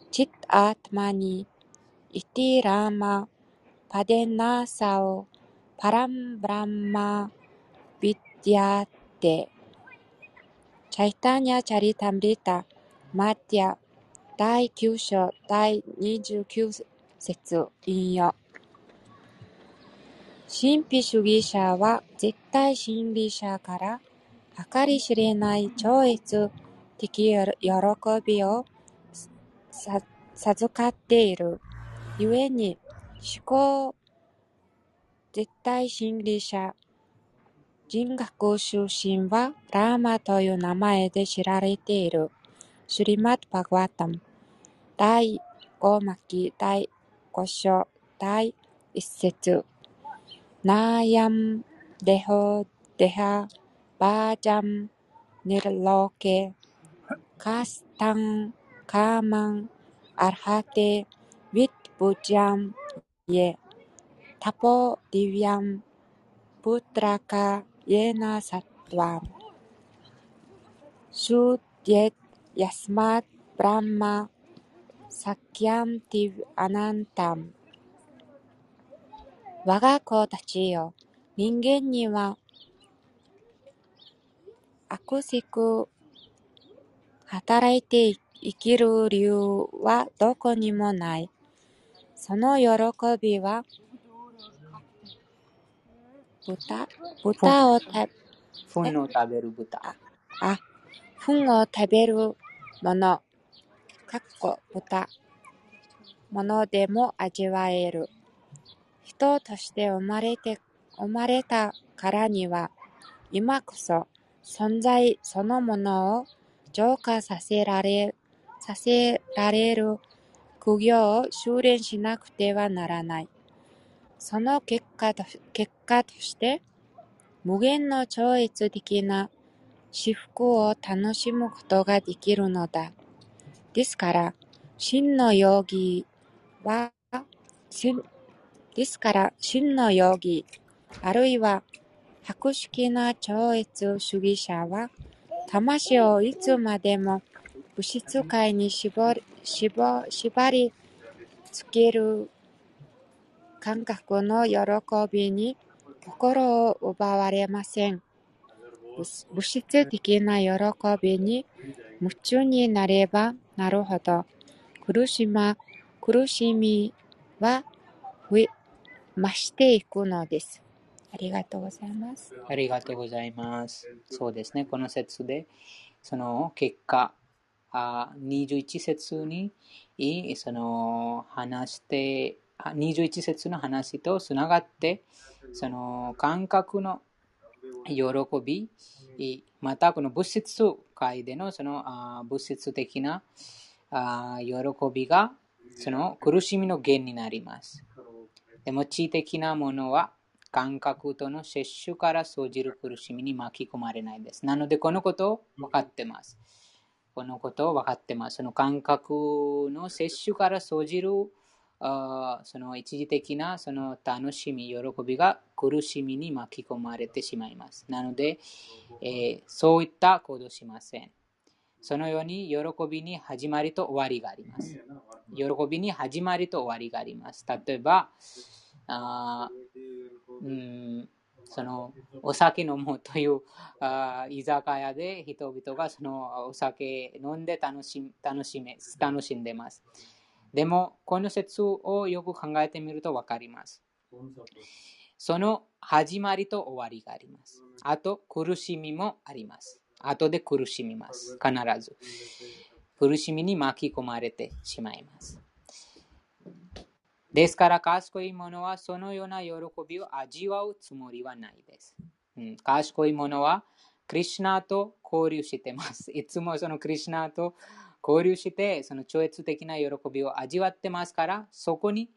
チッアートマニイティラマパデナサオパランブランマビッディアテチャイタニャチャリタムリタマティア第9章第29節引用神秘主義者は絶対真理者から計り知れない超越的喜びを授かっている。故に思考絶対真理者人格出身はラーマという名前で知られている。シュリマット・バグワタム第5巻第5章第1節ナーヤム・デホ・デハ・バージャム・ニルローケカスタン・カーマン・アルハテ・ウィッブジャム・イエタポ・ディヴィアム・プトラカ・イエナ・サトワムシュディエヤスマッブランマ・サキャンティヴ・アナンタム我が子たちよ、人間には悪しく働いて生きる理由はどこにもない。その喜びは豚豚を食べ、糞を食べる豚。あ、糞を食べるもの、かっこ豚、ものでも味わえる。人として生まれて、生まれたからには、今こそ存在そのものを浄化させられ、させられる苦行を修練しなくてはならない。その結果と結果として、無限の超越的な至福を楽しむことができるのだ。ですから、真のヨギは、ですから、真のヨギ、あるいは博識な超越主義者は、魂をいつまでも物質界に絞り絞縛り付ける感覚の喜びに心を奪われません。物質的な喜びに夢中になればなるほど、苦しま苦しみは増していくのです。ありがとうございます。ありがとうございます。そうですね、この説で、その結果、あ21節にその話して、21節の話とつながって、その感覚の喜び、いまたこの物質界でのそのあ物質的なあ喜びがその苦しみの原因になります。でも知的なものは感覚との摂取から生じる苦しみに巻き込まれないです。なので、このことを分かってます。このことを分かってます。その感覚の摂取から生じるあその一時的なその楽しみ、喜びが苦しみに巻き込まれてしまいます。なので、えー、そういった行動しません。そのように喜びに始まりと終わりがあります。喜びに始まりと終わりがあります。例えば、あうんそのお酒飲むというあ居酒屋で人々がそのお酒飲んで楽し楽しめ楽しんでます。でも、この説をよく考えてみると分かります。その始まりと終わりがあります。あと、苦しみもあります。後で苦しみます。必ず。苦しみに巻き込まれてしまいます。ですから、賢い者はそのような喜びを味わうつもりはないです。うん、賢い者はクリュナと交流してます。いつもそのクリュナと交流して、その超越的な喜びを味わってますから、そこに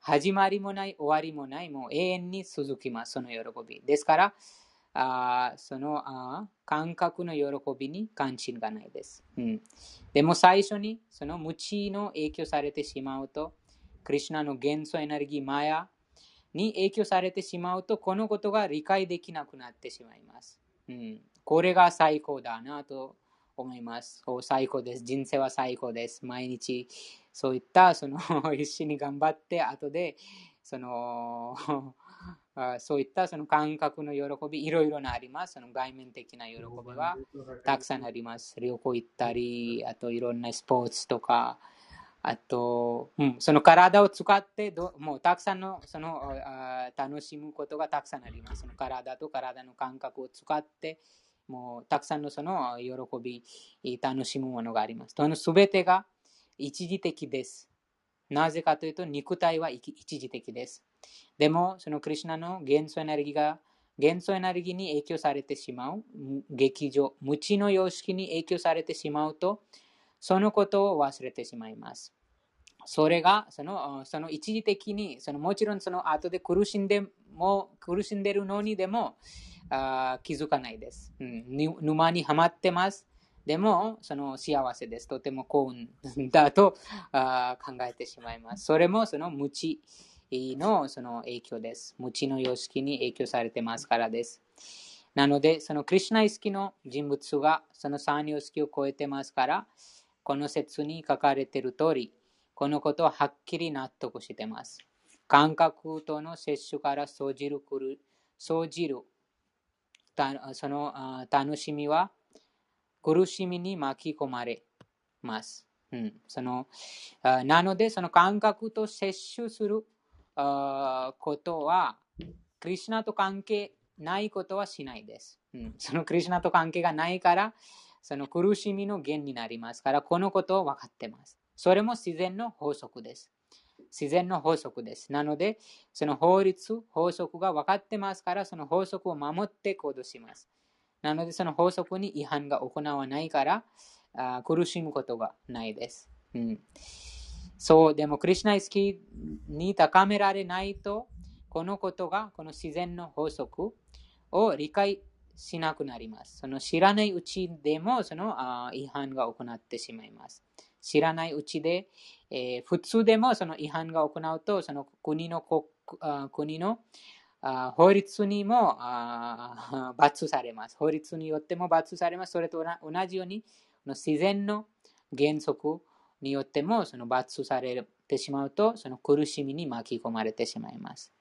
始まりもない、終わりもない、もう永遠に続きます、その喜び。ですから、あそのあ感覚の喜びに関心がないです、うん。でも最初にその無知の影響されてしまうと、クリュナの元素エネルギー、マヤに影響されてしまうと、このことが理解できなくなってしまいます。うん、これが最高だなと思います。最高です。人生は最高です。毎日そういったその 必死に頑張って、後でその そういったその感覚の喜び、いろいろなあります。その外面的な喜びはたくさんあります。旅行行ったり、あといろんなスポーツとか、あと、うん、その体を使ってど、もうたくさんのそのあ楽しむことがたくさんあります。その体と体の感覚を使って、もうたくさんのその喜び、楽しむものがあります。そのすべてが一時的です。なぜかというと、肉体は一時的です。でも、そのクリュナの元素エネルギーが元素エネルギーに影響されてしまう、劇場、無知の様式に影響されてしまうと、そのことを忘れてしまいます。それがそのその一時的に、そのもちろんその後で苦しんでも苦しんでるのにでもあ気づかないです、うん。沼にはまってます。でも、その幸せです。とても幸運だと あ考えてしまいます。それもその無知のその影響です。無知の様式に影響されてますからです。なので、そのクリュナイ意識の人物がその三様式を超えてますから、この説に書かれている通り、このことをはっきり納得してます。感覚との摂取から生じる、生じるその楽しみは苦しみに巻き込まれます。うん、そのなので、その感覚と摂取することは、クリュナと関係ないことはしないです。うん、そのクリュナと関係がないから、その苦しみの源になりますから、このことを分かってます。それも自然の法則です。自然の法則です。なので、その法律、法則が分かってますから、その法則を守って行動します。なので、その法則に違反が行わないから、あ苦しむことがないです。うん、そう、でも、クリュナイスキーに高められないと、このことが、この自然の法則を理解しなくなります。その知らないうちでも、そのあ違反が行ってしまいます。知らないうちで、えー、普通でもその違反が行うと、その国の国の法律にも 罰されます。法律によっても罰されます。それと同じように、自然の原則によってもその罰されてしまうと、その苦しみに巻き込まれてしまいます。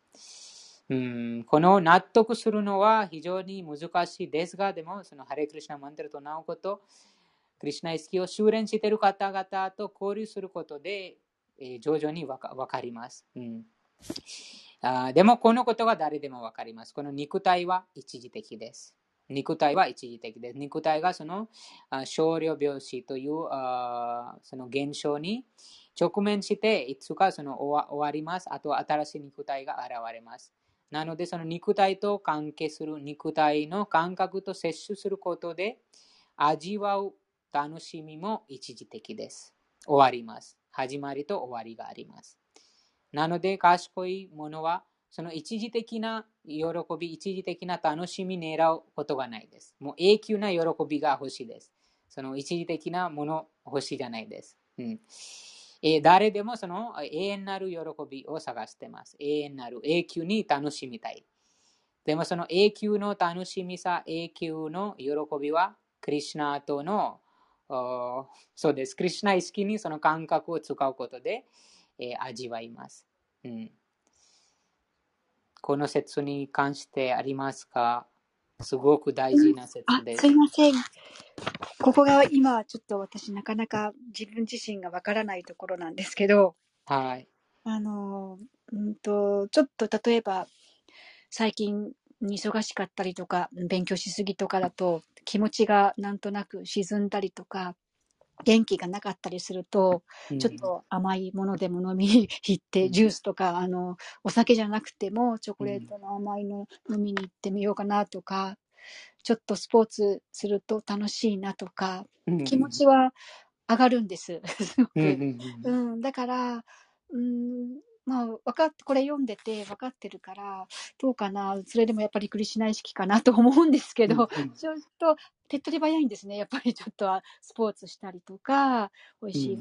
うんこの納得するのは非常に難しいですが、でも、そのハレクリシナマンテルとなおこと、クリュナ意識を修練している方々と交流することで、えー、徐々にわかかります。うんあでも、このことが誰でもわかります。この肉体は一時的です。肉体は一時的です。肉体がその少量病死というあその現象に直面して、いつかその終わります。あと新しい肉体が現れます。なので、その肉体と関係する肉体の感覚と摂取することで味わう楽しみも一時的です。終わります。始まりと終わりがあります。なので、賢い者は、その一時的な喜び、一時的な楽しみ狙うことがないです。もう永久な喜びが欲しいです。その一時的なもの欲しいじゃないです。うんえー、誰でもその永遠なる喜びを探してます。永遠なる、永久に楽しみたい。でもその永久の楽しみさ、永久の喜びは、クリュナとの、そうです。クリュナ意識にその感覚を使うことで、えー、味わいます、うん。この説に関してありますか？すごく大事な説です。すいません。ここが今ちょっと私なかなか自分自身がわからないところなんですけど、はい。あの、うんと、ちょっと例えば最近忙しかったりとか勉強しすぎとかだと気持ちがなんとなく沈んだりとか元気がなかったりすると、ちょっと甘いものでも飲みに行って、ジュースとか、あの、お酒じゃなくても、チョコレートの甘いの飲みに行ってみようかなとか、ちょっとスポーツすると楽しいなとか、気持ちは上がるんです。すごく。うん、だから、うん、まあ、分かって、これ読んでて分かってるから、どうかな、それでもやっぱりクリシナ意識かなと思うんですけど、ちょっと手っ取り早いんですね。やっぱりちょっとスポーツしたりとか、美味しい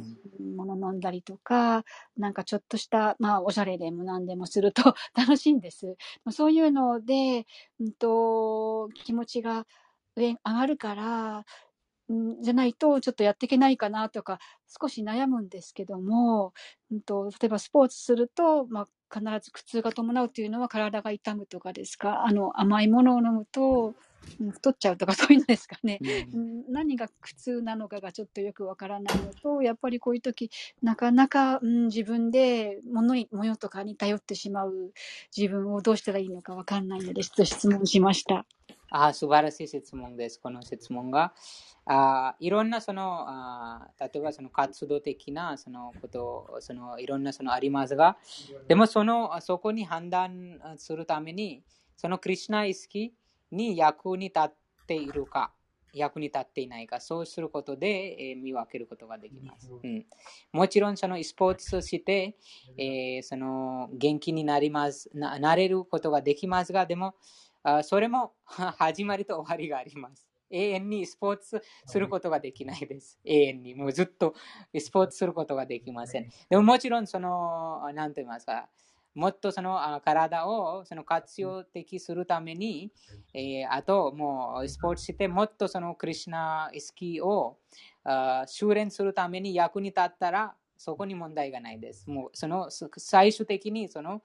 もの飲んだりとか、なんかちょっとした、まあ、おしゃれでも何でもすると 楽しいんです。そういうので、うんと、気持ちが上上がるから、んじゃないとちょっとやっていけないかなとか少し悩むんですけども、うんと、例えばスポーツすると、まあ、必ず苦痛が伴うというのは体が痛むとかですか？あの甘いものを飲むと、太っちゃうとかそういうのですかね、うん、何が苦痛なのかがちょっとよくわからないのとやっぱりこういう時なかなか、うん、自分で物に物とかに頼ってしまう自分をどうしたらいいのかわかんないのでちょっと質問しました。あ素晴らしい質問です。この質問が。あいろんなそのあ例えばその活動的なそのことそのいろんなそのありますがでもそのそこに判断するためにそのクリュナ意識に役に立っているか役に立っていないかそうすることで、えー、見分けることができます、うん、もちろんそのスポーツして、えー、その元気になりますななれることができますがでもあそれも始まりと終わりがあります永遠にスポーツすることができないです。永遠に。もうずっとスポーツすることができません。でももちろん、その、何と言いますか、もっとその体をその活用的するために、えー、あともうスポーツしてもっとそのクリュナ意識を修練するために役に立ったらそこに問題がないです。もうその最終的にその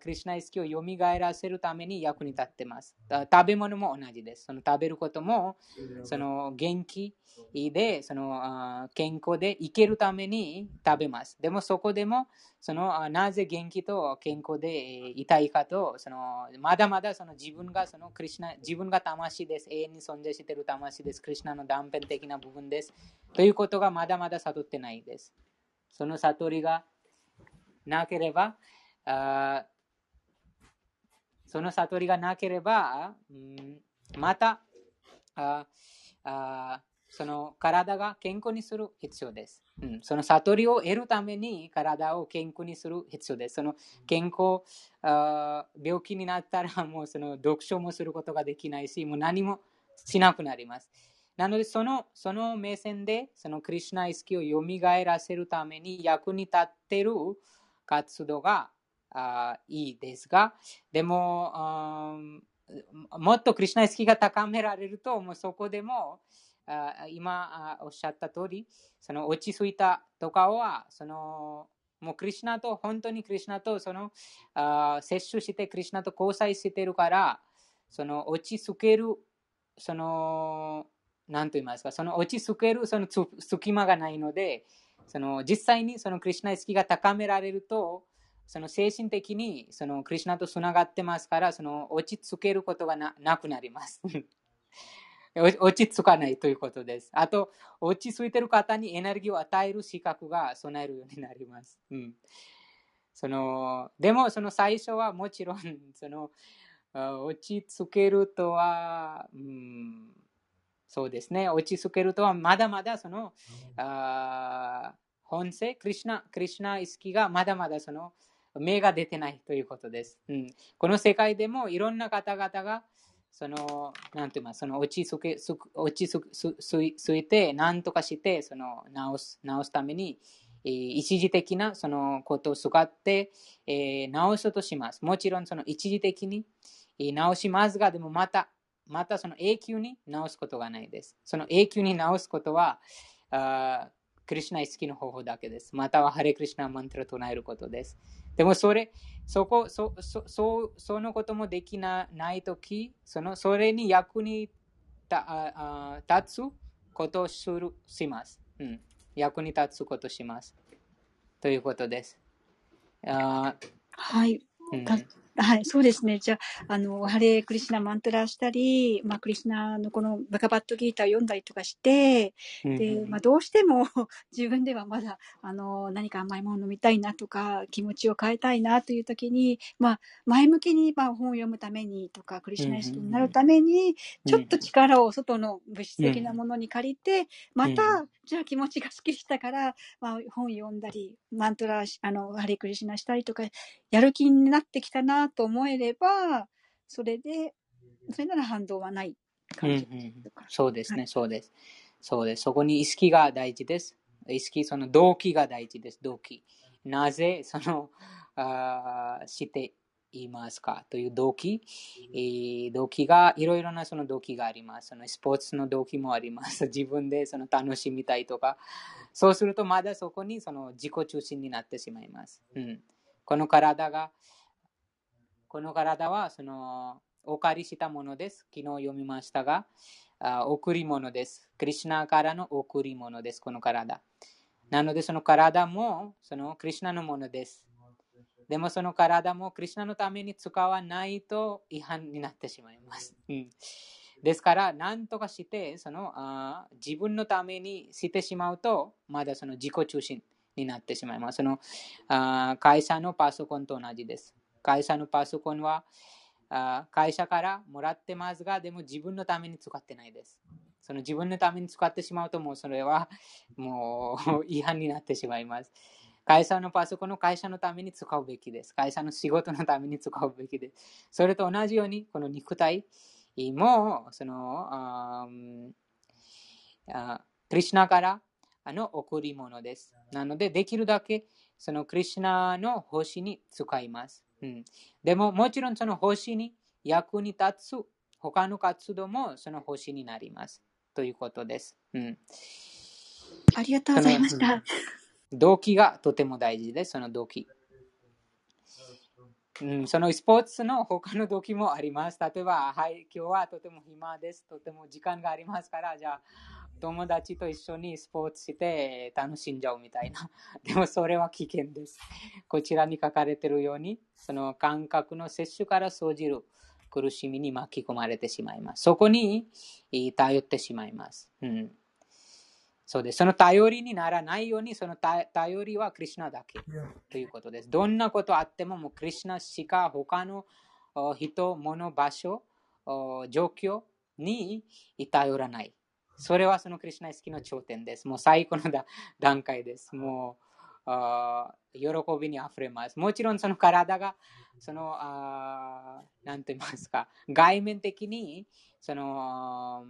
クリュナ意識を蘇らせるために役に立ってます。食べ物も同じです。その食べることもその元気でその健康で生きるために食べます。でもそこでもそのなぜ元気と健康でいたいかとそのまだまだその自分がそのクリュナ自分が魂です。永遠に存在している魂です。クリュナの断片的な部分です。ということがまだまだ悟ってないです。その悟りがなければ、あその悟りがなければ、うん、またああその体が健康にする必要です、うん。その悟りを得るために体を健康にする必要です。その健康あ病気になったらもうその読書もすることができないし、もう何もしなくなります。なので、そのその目線で、そのクリュナ意識を蘇らせるために役に立ってる活動があいいですが、でも、もっとクリュナ意識が高められると、もうそこでも、あ今おっしゃった通り、その落ち着いたとかは、そのもうクリュナと、本当にクリュナとそのあ摂取して、クリュナと交際してるから、その落ち着ける、その何と言いますか、その落ち着けるその隙間がないので、その実際にそのクリュナ意識が高められると、その精神的にそのクリュナとつながってますから、その落ち着けることがななくなります。落ち着かないということです。あと、落ち着いてる方にエネルギーを与える資格が備えるようになります。うん、そのでも、その最初はもちろん、その落ち着けるとは、うんそうですね、落ち着けるとはまだまだその、あ本性、クリュナ、クリュナ意識がまだまだその、芽が出てないということです。うん、この世界でもいろんな方々が、その、なんて言いますその落ち着け、落ち着いて、なんとかして、その、直す、直すために、一時的なそのことを使って、えー、直そうとします。もちろんその一時的に直しますが、でもまた、またその永久に直すことがないです。その永久に直すことは、あクリュナ意識の方法だけです。またはハレクリシナマントラを唱えることです。でもそれ、そこ、そ、そ、そそのこともできなないとき、その、それに役に立つことをする、します。うん。役に立つことします。ということです。あはい。うん、はい、そうですね。じゃあ、あの、ハレークリシナマントラしたり、まあ、クリシナのこのバカバットギーターを読んだりとかして、で、まあ、どうしても 自分ではまだ、あの、何か甘いもの飲みたいなとか、気持ちを変えたいなという時に、まあ、前向きに、まあ、本を読むためにとか、クリシナ意識になるために、ちょっと力を外の物質的なものに借りて、また、じゃあ気持ちがすっきりしたから、まあ、本読んだり、マントラ、あの、ハレクリシナしたりとか、やる気になってきたなと思えれば、それで、それなら反動はない感じ、うんうん、そうですね、はい、そうです。そうです。そこに意識が大事です。意識、その動機が大事です。動機。なぜ、その、あしていますか？という動機、えー、動機が、いろいろなその動機があります。そのスポーツの動機もあります。自分でその楽しみたいとか。そうすると、まだそこにその自己中心になってしまいます。うん、この体が、この体はそのお借りしたものです。昨日読みましたが、あ贈り物です。クリュナからの贈り物です。この体。なので、その体もそのクリュナのものです。でもその体もクリュナのために使わないと違反になってしまいます。うん、ですから、何とかしてそのあ自分のためにしてしまうと、まだその自己中心になってしまいます。そのあ会社のパソコンと同じです。会社のパソコンはあ会社からもらってますが、でも自分のために使ってないです。その自分のために使ってしまうと、もうそれは もう違反になってしまいます。会社のパソコンの会社のために使うべきです。会社の仕事のために使うべきです。それと同じように、この肉体も、その、あクリュナからあの贈り物です。なので、できるだけそのクリュナの星に使います。うん、でも、もちろんその星に役に立つ他の活動もその星になります。ということです。うん、ありがとうございました。動機がとても大事です。その動機。うん、そのスポーツの他の動機もあります。例えば、はい、今日はとても暇です。とても時間がありますから、じゃあ、友達と一緒にスポーツして楽しんじゃうみたいな。でもそれは危険です。こちらに書かれているように、その感覚の摂取から生じる苦しみに巻き込まれてしまいます。そこに頼ってしまいます。うん、そうです。その頼りにならないように、その頼りはクリュナだけということです。どんなことあっても、もうクリュナしか他の人、物、場所、状況に頼らない。それはそのクリュナ意識の頂点です。もう最高の段階です。もうあ喜びにあふれます。もちろんその体が、その、あなんて言いますか、外面的に、その、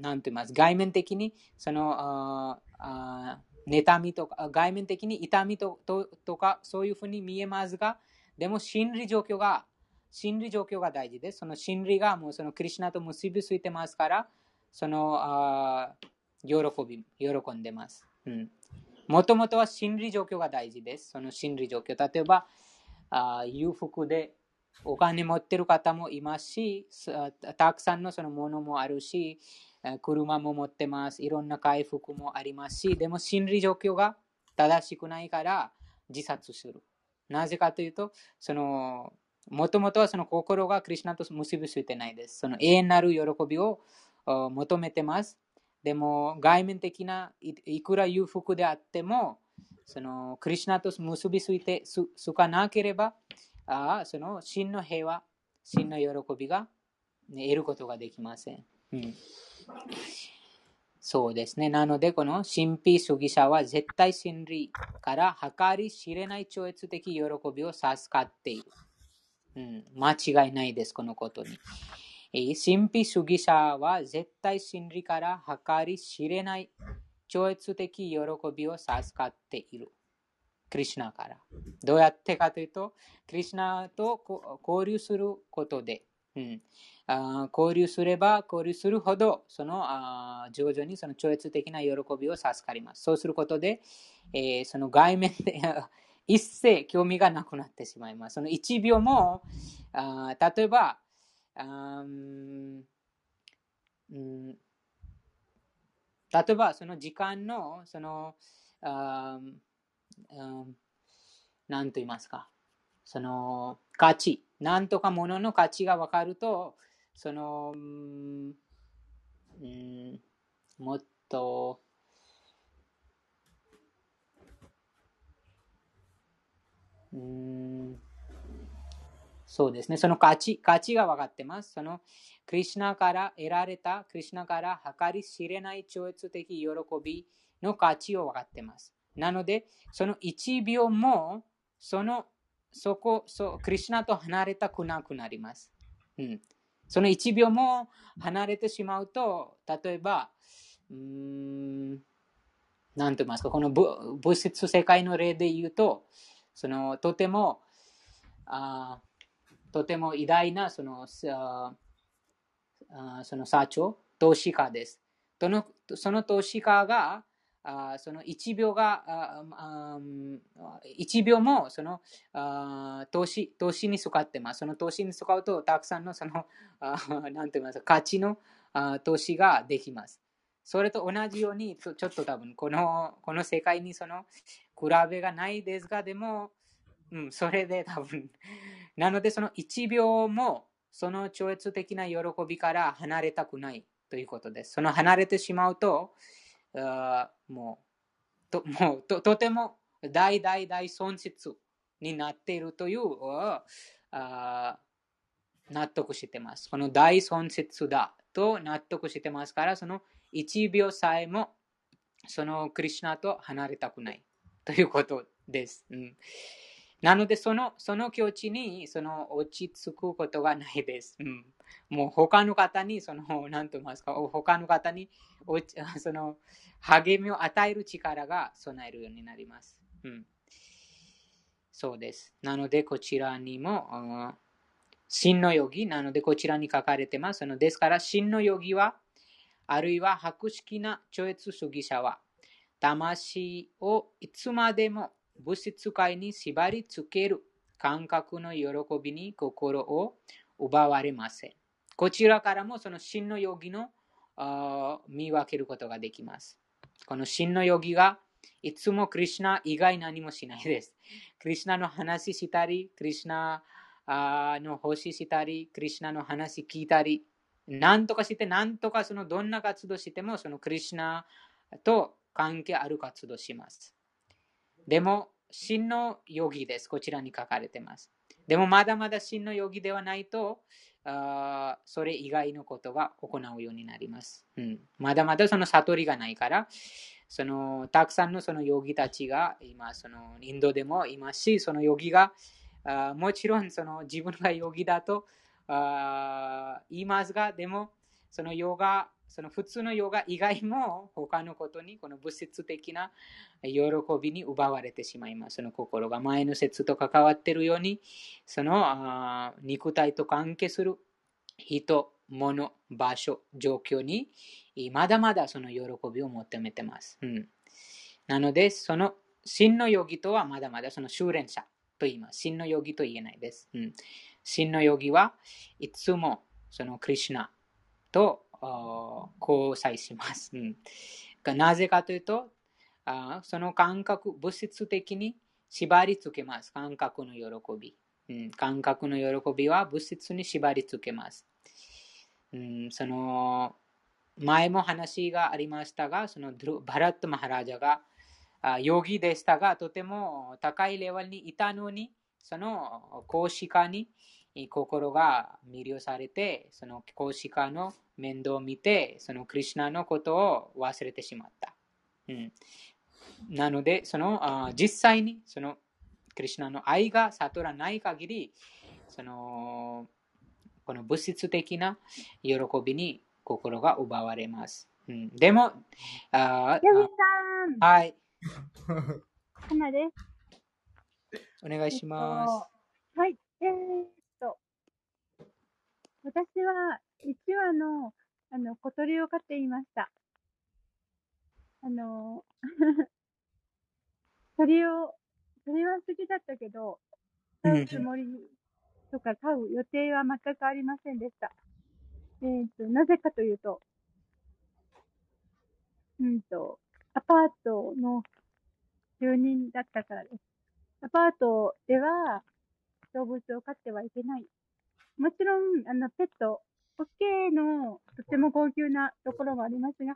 なんて言います、外面的に、その、ああ妬みとか、外面的に痛みとととか、そういうふうに見えますが、でも心理状況が、心理状況が大事です。その心理がもうそのクリュナと結びついてますから、そのあ喜び、喜んでます。もともとは心理状況が大事です。その心理状況。例えば、あ裕福でお金持ってる方もいますし、たくさんのそのものもあるし、車も持ってます。いろんな回復もありますし、でも心理状況が正しくないから自殺する。なぜかというと、その、もともとはその心がクリュナと結びついてないです。その永遠なる喜びを求めてます。でも外面的ないくら裕福であっても、そのクリュナと結びついてすかなければ、あその真の平和、真の喜びが、ね、得ることができません。うんそうですね。なので、この神秘主義者は絶対真理から計り知れない超越的喜びを授かっている。うん、間違いないです、このことに。神秘主義者は絶対真理から計り知れない超越的喜びを授かっている。クリュナから。どうやってかというと、クリュナと交流することで、うん、あ交流すれば交流するほど、そのあ徐々にその超越的な喜びを授かります。そうすることで、えー、その外面で 一切興味がなくなってしまいます。その1秒も、あ例えば、あうん。例えばその時間のそのあ何と言いますか。その価値。何とかものの価値が分かるとそのうんもっとそうですね。その価値、価値が分かってます。その、クリュナから得られた、クリュナから計り知れない超越的喜びの価値を分かってます。なので、その1秒も、その、そこ、そクリュナと離れたくなくなります。うん。その1秒も離れてしまうと、例えば、うん、なんと言いますか、この物質世界の例で言うと、その、とても、あとても偉大なそのその社長、投資家です。そのその投資家があその1秒があ1秒もその投資投資に使ってます。その投資に使うとたくさんのそのなんて言いますか価値の投資ができます。それと同じようにちょっと多分このこの世界にその比べがないですがでも、うん、それで多分なのでその1秒もその超越的な喜びから離れたくないということです。その離れてしまうと、あもうともうととても大大大損失になっているというあ納得してます。この大損失だと納得してますから、その1秒さえもそのクリュナと離れたくないということです。うんなので、その、その境地に、その、落ち着くことがないです。うん、もう、他の方に、その、何と言いますか、他の方に、その、励みを与える力が備えるようになります。うん、そうです。なので、こちらにも、真のヨギ、なので、こちらに書かれてます。のですから、真のヨギは、あるいは博識な超越主義者は、魂をいつまでも物質界に縛り付ける感覚の喜びに心を奪われません。こちらからもその真のヨギの見分けることができます。この真のヨギがいつもクリュナ以外何もしないです。クリュナの話したり、クリュナの星したり、クリュナの話聞いたり、何とかして、何とかそのどんな活動しても、そのクリュナと関係ある活動します。でも、真のヨギです。こちらに書かれています。でも、まだまだ真のヨギではないと、あそれ以外のことが行うようになります。うん、まだまだその悟りがないから、そのたくさんのそのヨギたちが今、そのインドでもいますし、そのヨギがあもちろんその自分がヨギだとあ言いますが、でもそのヨガその普通のヨガ以外も他のことにこの物質的な喜びに奪われてしまいます。その心が前の説と関わっているように、その肉体と関係する人、物、場所、状況にまだまだその喜びを求めてます。うん、なので、その真のヨギとはまだまだその修練者と言います。真のヨギと言えないです。うん、真のヨギはいつもそのクリュナと交際します。うん、なぜかというと、あその感覚、物質的に縛り付けます。感覚の喜び。うん、感覚の喜びは物質に縛り付けます。うん、その前も話がありましたが、そのバラット・マハラジャがヨギでしたが、とても高いレベルにいたのに、その講師家に心が魅了されて、その講師家の面倒を見て、そのクリュナのことを忘れてしまった。うん、なので、そのあ実際にそのクリュナの愛が悟らない限り、そのこの物質的な喜びに心が奪われます。うん、でも、ああさん、はい、花です。お願いします。はい。えーっと、私は1羽のあの小鳥を飼っていました。あの、鳥を、鳥は好きだったけど、飼うつもりとか飼う予定は全くありませんでした。えーと、なぜかというと、うんと、アパートの住人だったからです。アパートでは動物を飼ってはいけない。もちろん、あの、ペット、OK のとても高級なところもありますが、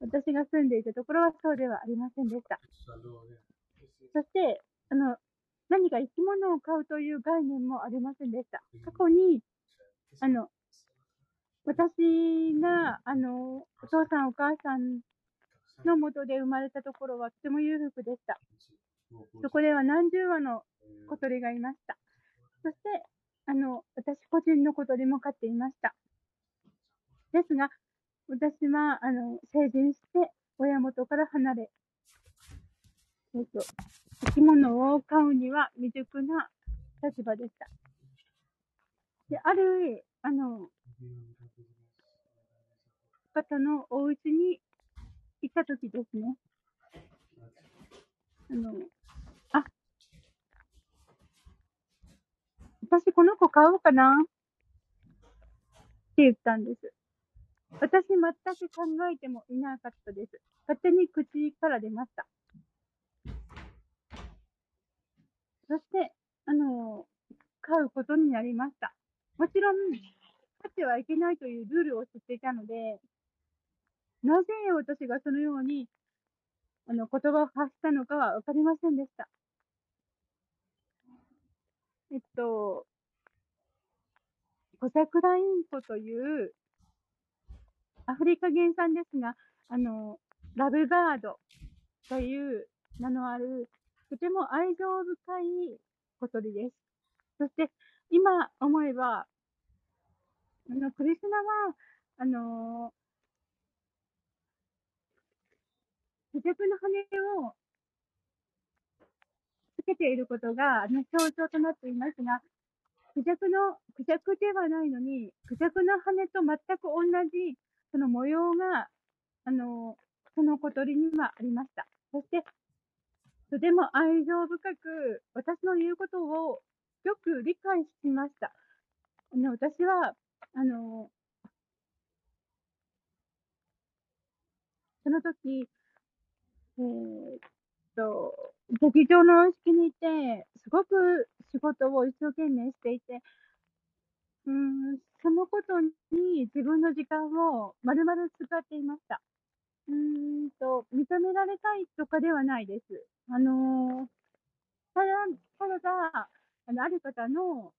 私が住んでいたところはそうではありませんでした。そして、あの、何か生き物を飼うという概念もありませんでした。過去に、あの、私が、あの、お父さんお母さんの元で生まれたところはとても裕福でした。そこでは何十羽の小鳥がいました。そして、あの、私個人の小鳥も飼っていました。ですが、私は、あの、成人して親元から離れ、えっと、生き物を飼うには未熟な立場でした。で、ある、あの、方のお家に行った時ですね。あの、あ、私この子買おうかなって言ったんです。私全く考えてもいなかったです。勝手に口から出ました。そして、あの、買うことになりました。もちろん、買ってはいけないというルールを知っていたので、なぜ私がそのように、あの、言葉を発したのかはわかりませんでした。えっと、コサクラインコという、アフリカ原産ですが、あの、ラブガードという名のある、とても愛情深い小鳥です。そして、今思えば、あの、クリスナは、あの、クジャクの羽をつけていることが、あの、象徴となっていますが、クジャクの、クジャクではないのに、クジャクの羽と全く同じ、その模様が、あの、その小鳥にはありました。そして、とても愛情深く、私の言うことをよく理解しました。あの、私は、あの、その時、えーっと、劇場の式にいて、すごく仕事を一生懸命していて、うん、そのことに自分の時間を丸々使っていました。うんと、認められたいとかではないです。あのただ、ただ、あの、ある方の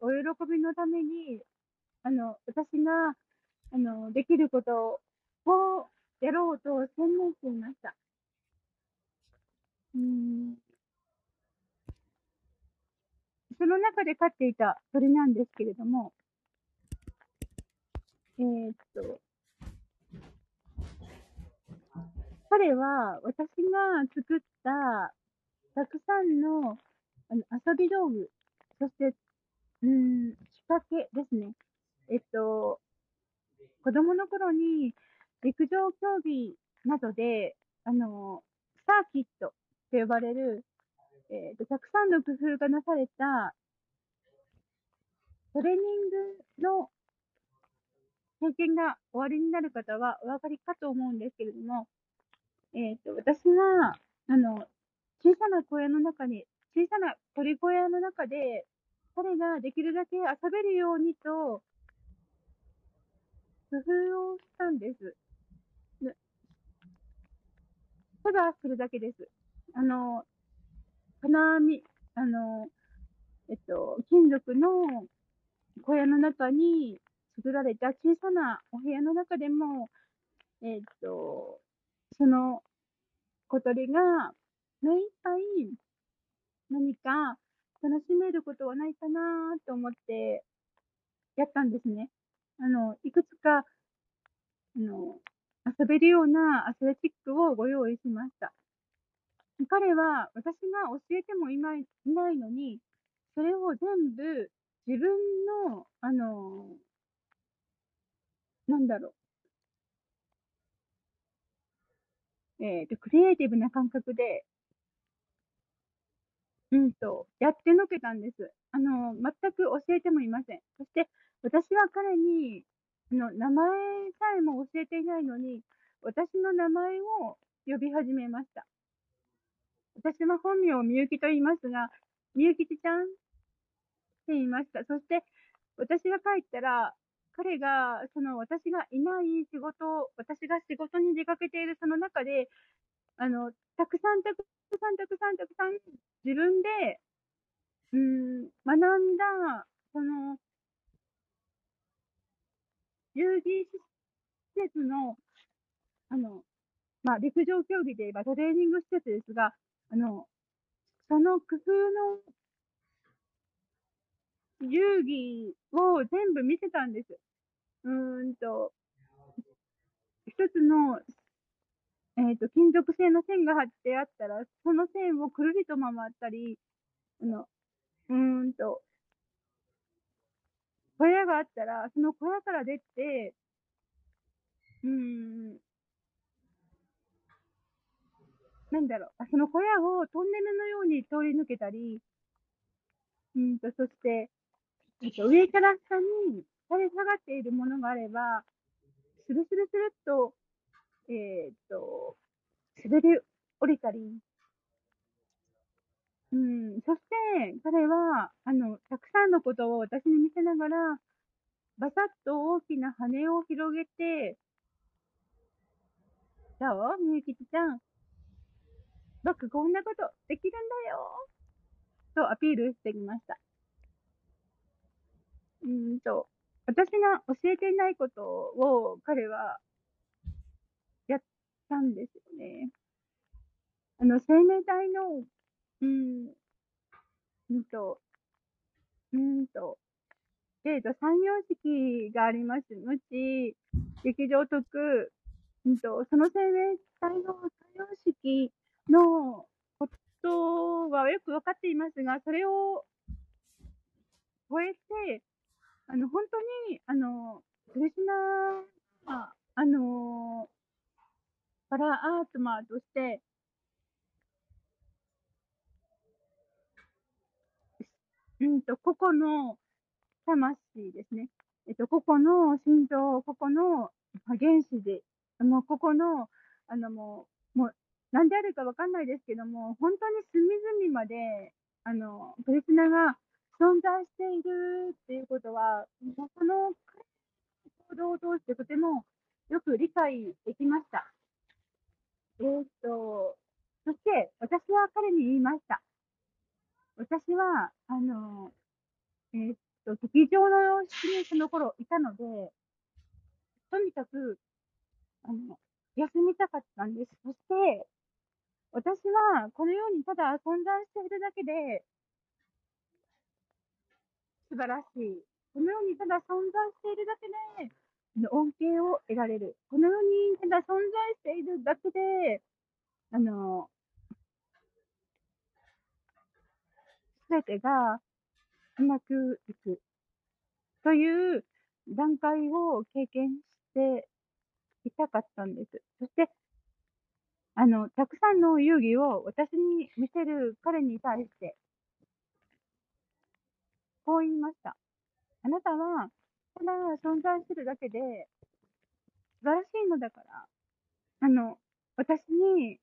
お喜びのために、あの、私が、あの、できることをやろうと専念していました。うんその中で飼っていた鳥なんですけれども、えーっと、彼は私が作ったたくさんのあの遊び道具、そして、うん、仕掛けですね。えっと、子供の頃に陸上競技などで、あの、サーキットと呼ばれる、えっと、たくさんの工夫がなされたトレーニングの経験がおありになる方はお分かりかと思うんですけれども、えっ、と、私が、あの、小さな小屋の中に、小さな鳥小屋の中で、彼ができるだけ遊べるようにと、工夫をしたんです。ただ、それだけです。あの、金網、あの、えっと、金属の小屋の中に作られた小さなお部屋の中でも、えっと、その小鳥が目いっぱい何か楽しめることはないかなと思ってやったんですね。あの、いくつか、あの、遊べるようなアスレチックをご用意しました。彼は私が教えてもいないいないのに、それを全部自分の、あの、なんだろう。えっ、と、クリエイティブな感覚で、うんと、やってのけたんです。あの、全く教えてもいません。そして、私は彼に、あの、名前さえも教えていないのに、私の名前を呼び始めました。私は本名をみゆきと言いますが、みゆきちちゃんって言いました。そして、私が帰ったら、彼が、その私がいない仕事、私が仕事に出かけているその中で、あの、たくさんたくさんたくさんたくさん自分で、うん、学んだ、その、遊戯施設の、あの、まあ、陸上競技で言えばトレーニング施設ですが、あの、その工夫の遊戯を全部見せたんです。うーんと、一つの、えっ、と、金属製の線が張ってあったら、その線をくるりと回ったり、あの、うーんと、小屋があったら、その小屋から出て、うーん、なんだろう、あその小屋をトンネルのように通り抜けたり、うんと、そして、えっと、上から下に垂れ下がっているものがあれば、スルスルスルっと、えーっと、滑り降りたり、うん、そして、彼は、あの、たくさんのことを私に見せながら、バサッと大きな羽を広げて、どう？みゆきちゃん。僕こんなことできるんだよ。とアピールしてきました。うんと、私が教えていないことを彼はやったんですよね。あの、生命体の、うん、うんと、うんと、えっと、三様式があります。無知、劇場徳、うんと、その生命体の三様式のことはよくわかっていますが、それを超えて、あの、本当に、あの、クリスナ、ああの、パラアートマーとして、うんと、個々の魂ですね。えっと、個々の心臓、個々の原子で、もう個々の、あのもう、もう、何であるかわかんないですけども、本当に隅々まで、あの、クリスナが存在しているっていうことは、もうこの行動を通してとてもよく理解できました。えーっと、そして私は彼に言いました。私は、あの、えーっと、劇場の様式にその頃いたので、とにかく、あの、休みたかったんです。そして、私はこの世にただ存在しているだけで、素晴らしい。この世にただ存在しているだけで、恩恵を得られる。この世にただ存在しているだけで、あの、すべてがうまくいく。という段階を経験していたかったんです。そして、あの、たくさんの遊戯を私に見せる彼に対して、こう言いました。あなたは、ただ存在するだけで、素晴らしいのだから、あの、私に、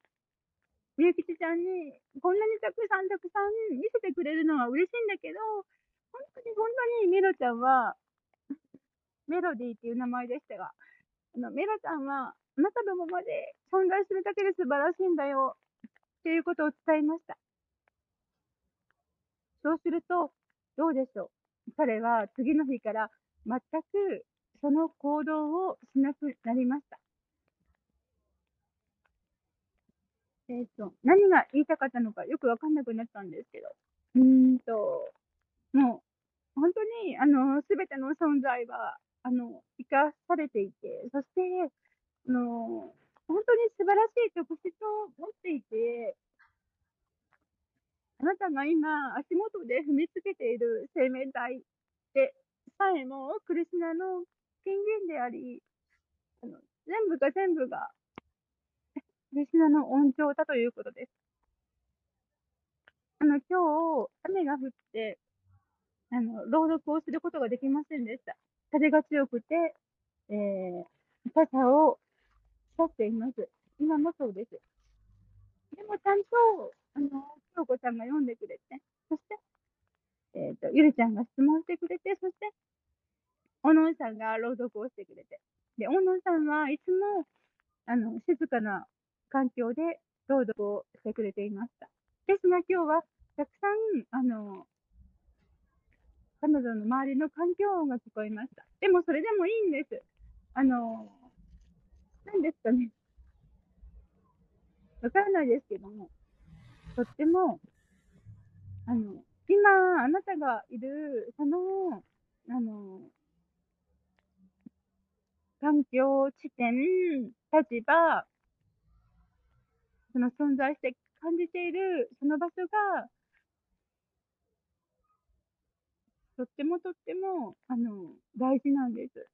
みゆきちちゃんに、こんなにたくさんたくさん見せてくれるのは嬉しいんだけど、本当に本当にメロちゃんは、メロディーっていう名前でしたが、あの、メロちゃんは、あなたのままで存在するだけで素晴らしいんだよ、っていうことを伝えました。そうすると、どうでしょう。彼は次の日から全くその行動をしなくなりました。えっ、と、何が言いたかったのかよくわかんなくなったんですけど。うーんと、もう、本当に、あの、すべての存在は、あの、生かされていて、そして、あの、本当に素晴らしい特質を持っていて、あなたが今、足元で踏みつけている生命体でさえも、クリスナの権限であり、あの全部が全部が、クリスナの恩寵だということです。あの、今日、雨が降って、あの、朗読をすることができませんでした。風が強くて、えー、傘を差っています。今もそうです。でもちゃんと、あの、京子ちゃんが読んでくれて、そして、えっ、と、ゆりちゃんが質問してくれて、そして、おのんさんが朗読をしてくれて。で、おのんさんはいつも、あの、静かな環境で朗読をしてくれていました。ですが今日は、たくさん、あの、彼女の周りの環境音が聞こえました。でもそれでもいいんです。あの、何ですかね。わからないですけども、とっても、あの、今、あなたがいる、その、あの、環境、地点、立場、その存在して感じている、その場所が、とってもとっても、あの、大事なんです。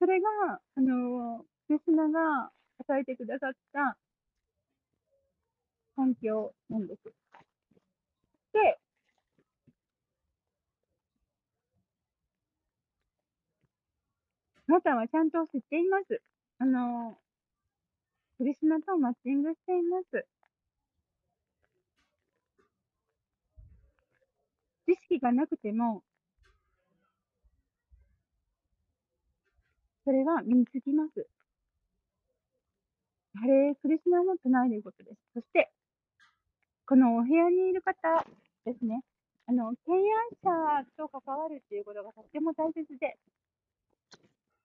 それが、あの、クリスナが与えてくださった環境なんです。で、あなたはちゃんと知っています。あの、クリスナとマッチングしています。知識がなくても、それは身につきます。ハレークリスナの唱えることです。そして、このお部屋にいる方ですね。あの、敬愛者と関わるっていうことがとっても大切で、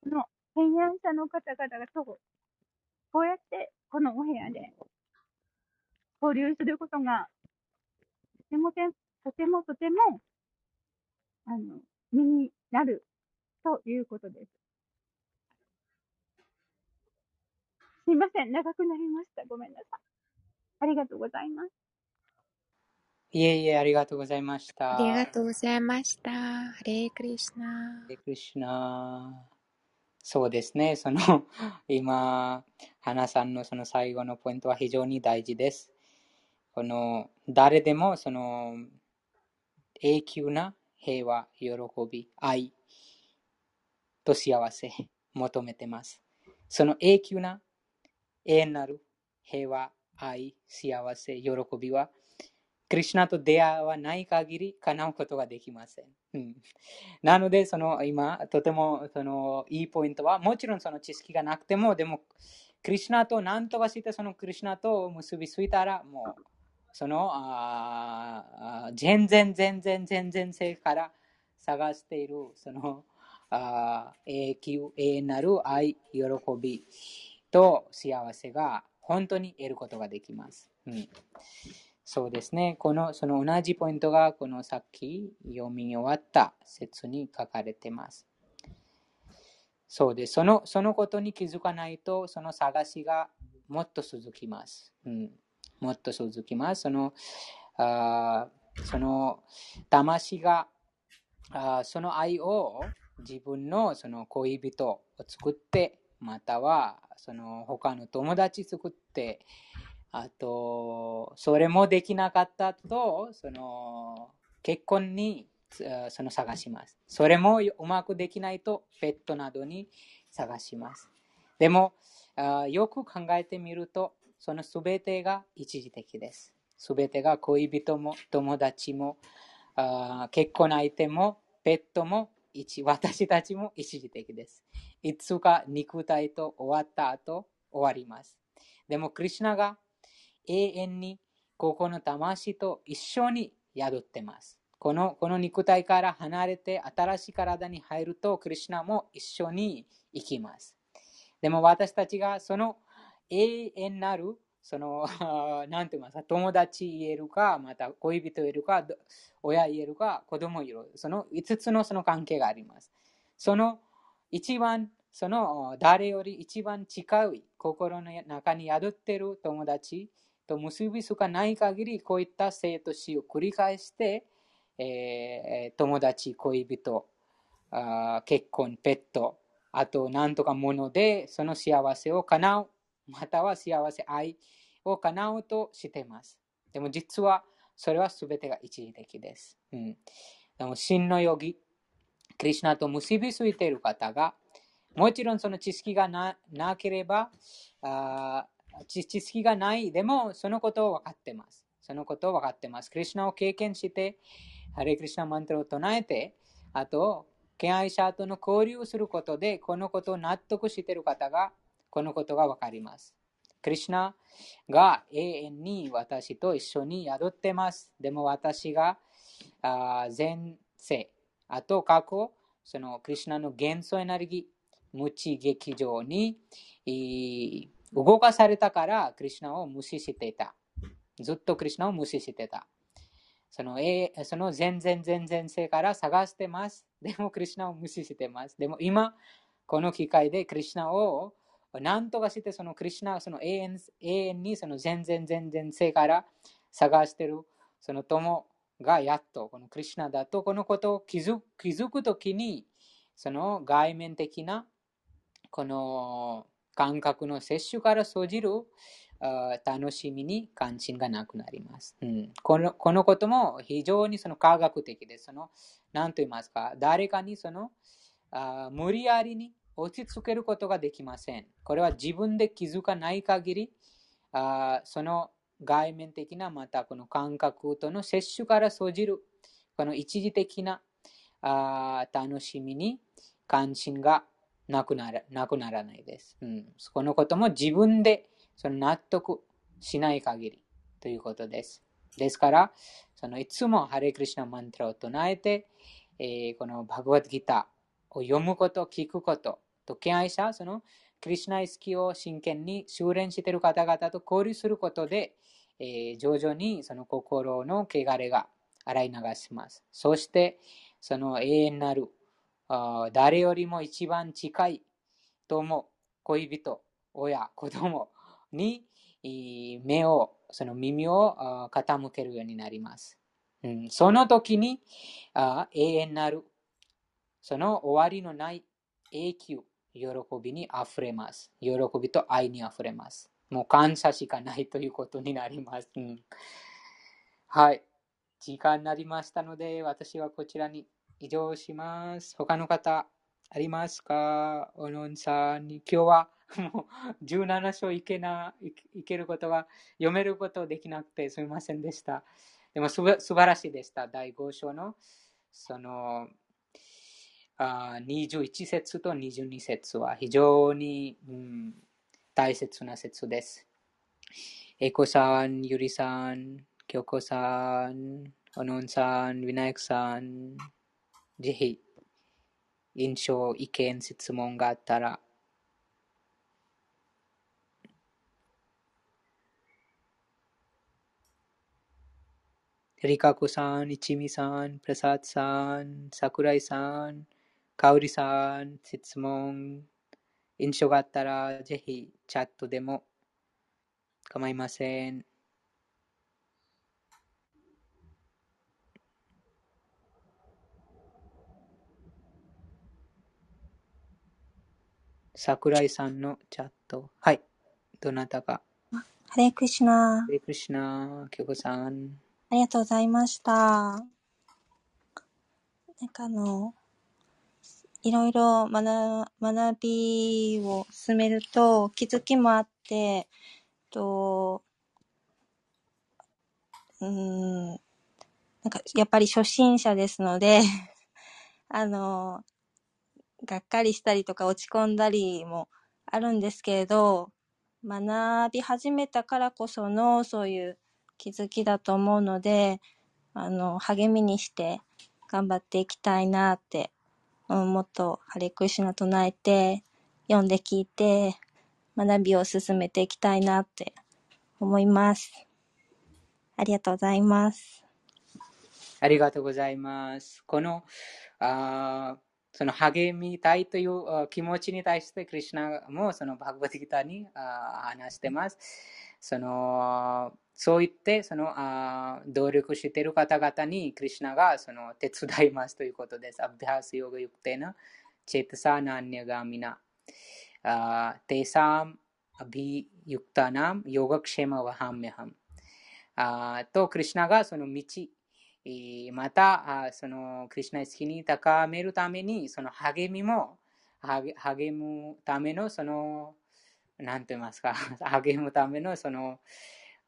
この敬愛者の方々がと、こうやってこのお部屋で交流することが、とても、とてもとても、あの、身になるということです。すいません。長くなりました。ごめんなさい。ありがとうございます。いえいえ、ありがとうございました。ありがとうございました。ハレークリシナハ。レクリシュナそうですね。その、今、花さんのその最後のポイントは非常に大事です。この、誰でもその、永久な平和、喜び、愛と幸せ、求めてます。その永久な、永遠なる平和、愛、幸せ、喜びは、クリュナと出会わない限り叶うことができません。うん、なので、その今、とてもそのいいポイントは、もちろんその知識がなくても、でも、クリュナと何とかして、そのクリュナと結びついたら、もう、その、あ全然、全然、全然性から探している、その、あ永久、永遠なる愛、喜びと幸せが本当に得ることができます。うんそうですね。この、その同じポイントが、このさっき読み終わった説に書かれてます。そうです。その、そのことに気づかないと、その探しがもっと続きます。うん、もっと続きます。その、あその、魂が、あその愛を自分のその恋人を作って、または、その他の友達作って、あと、それもできなかったと、その結婚にその探します。それもうまくできないと、ペットなどに探します。でも、よく考えてみると、そのすべてが一時的です。すべてが恋人も友達も、結婚相手もペットも私たちも一時的です。いつか肉体と終わった後、終わります。でも、クリュナが永遠にここの魂と一緒に宿ってます。このこの肉体から離れて新しい体に入ると、クリュナも一緒に行きます。でも私たちがその永遠なる、その、なんて言いますか、友達言えるか、また恋人言えるか、親言えるか、子供言える。その5つのその関係があります。その一番、その誰より一番近い心の中に宿っている友達と結びつかない限り、こういった生と死を繰り返して、えー、友達、恋人、あ結婚、ペット、あと何とかものでその幸せを叶う、または幸せ、愛を叶うとしています。でも実はそれは全てが一時的です。うん、でも真のヨギ、クリュナと結びついている方が、もちろんその知識がなければあ、知識がない、でもそのことを分かってます。そのことを分かってます。クリュナを経験して、ハレクリシナマントルを唱えて、あと、敬愛者との交流をすることで、このことを納得している方が、このことがわかります。クリシナが永遠に私と一緒に宿ってます。でも私が前世、あと過去、そのクリシナの元素エネルギー、無知劇場に動かされたから、クリシナを無視していた。ずっとクリシナを無視してた。その、その全然全然世から探してます。でも、クリュナを無視してます。でも、今、この機会でクリュナを何とかして、そのクリュナ、その永遠永遠にその全然全然世から探してる、その友がやっと、このクリュナだと、このことを気づ気づくときに、その外面的な、この感覚の摂取から生じる楽しみに関心がなくなります。うん、このこのことも非常にその科学的です。その何と言いますか、誰かにそのあ無理やりに落ち着けることができません。これは自分で気づかない限り、あその外面的なまたこの感覚との摂取から生じるこの一時的なあ楽しみに関心がなくならなくならないです、うん。このことも自分でその納得しない限りということです。ですから、そのいつもハレクリシナマントラを唱えて、えー、このバグワッドギターを読むこと、聞くこと、と敬愛者、そのクリシナ意識を真剣に修練している方々と交流することで、えー、徐々にその心の汚れが洗い流します。そして、その永遠なる、誰よりも一番近い友、恋人、親、子供、に目を、その耳を傾けるようになります。うん、その時に永遠なる、その終わりのない永久、喜びに溢れます。喜びと愛に溢れます。もう感謝しかないということになります。うん、はい。時間になりましたので、私はこちらに移動します。他の方、ありますか？おのんさんに、今日はもう17章いけな、いけることが、読めることできなくてすみませんでした。でもすば素晴らしいでした。第5章の、その、あ21節と22節は非常に、うん、大切な説です。エコさん、ゆりさん、京子さん、おのんさん、ウィナイクさん、ぜひ、印象、意見、質問があったら、リカコさん、一味さん、プラサーさん、桜井さん、かおりさん、質問、印象があったら、ぜひチャットでも構いません。桜井さんのチャット。はい。どなたか。ハレクシナ。ハレクシナ、キョコさん。ありがとうございました。なんかあの、いろいろ学学びを進めると気づきもあって、と、うん、なんかやっぱり初心者ですので あの、がっかりしたりとか落ち込んだりもあるんですけれど、学び始めたからこそのそういう気づきだと思うので、あの、励みにして頑張っていきたいなって、うん、もっとハレクシナ唱えて、読んで聞いて、学びを進めていきたいなって思います。ありがとうございます。ありがとうございます。この、あその励みたいというあ気持ちに対して、クリュナもそのバグバティギターにあー話してます。そのそう言ってそのあ努力している方々に、クリュナがその手伝いますということです。アブハスヨガユクテナ、チェトサナンニャガミナ、テサムアビユクタナムヨガクシェマワハメハム。あと、クリュナがその道、また、あそのクリュナ意識に高めるために、その励みも、励励むための、その、なんて言いますか、励むための、その、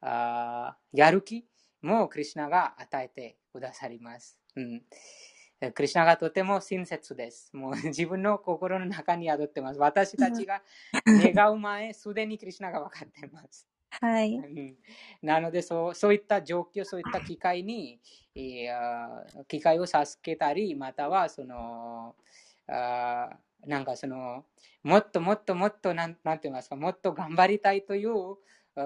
あーやる気もクリュナが与えてくださります。うん、クリュナがとても親切です。もう 自分の心の中に宿ってます。私たちが願う前、すでにクリュナが分かっています。はい。うんなのでそう、そういった状況、そういった機会に、えー機会を授けたり、または、その、あーなんかその、もっともっともっとなん、なんて言いますか、もっと頑張りたいというあ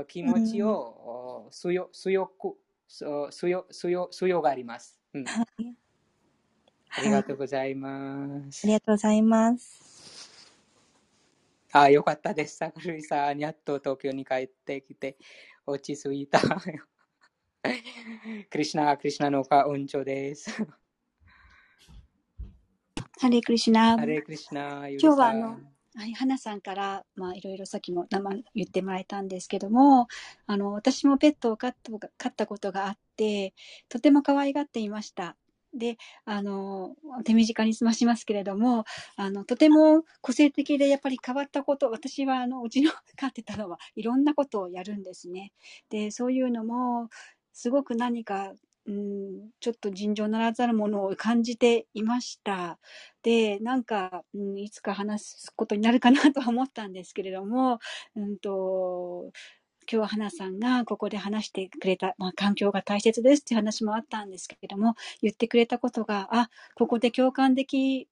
気持ちを、お強強く、そ強強強があります。うん、はい。ありがとうございます。ありがとうございます。あ、よかったです。さくるいさん、やっと東京に帰ってきて、落ち着いた。クリシナ、クリシナのお恩寵です。ハレクリシナ。ハレークリシナ、今日は。あの、はい、花さんから、まあ、いろいろさっきも名前言ってもらえたんですけども、あの、私もペットを飼った飼ったことがあって、とても可愛がっていました。で、あの、手短に済ましますけれども、あの、とても個性的でやっぱり変わったこと、私はあの、うちの飼ってたのはいろんなことをやるんですね。で、そういうのも、すごく何か、うん、ちょっと尋常ならざるものを感じていました。で、なんか、うん、いつか話すことになるかなとは思ったんですけれども、うんと、今日は花さんがここで話してくれた、まあ、環境が大切ですっていう話もあったんですけれども、言ってくれたことが、あ、ここで共感でき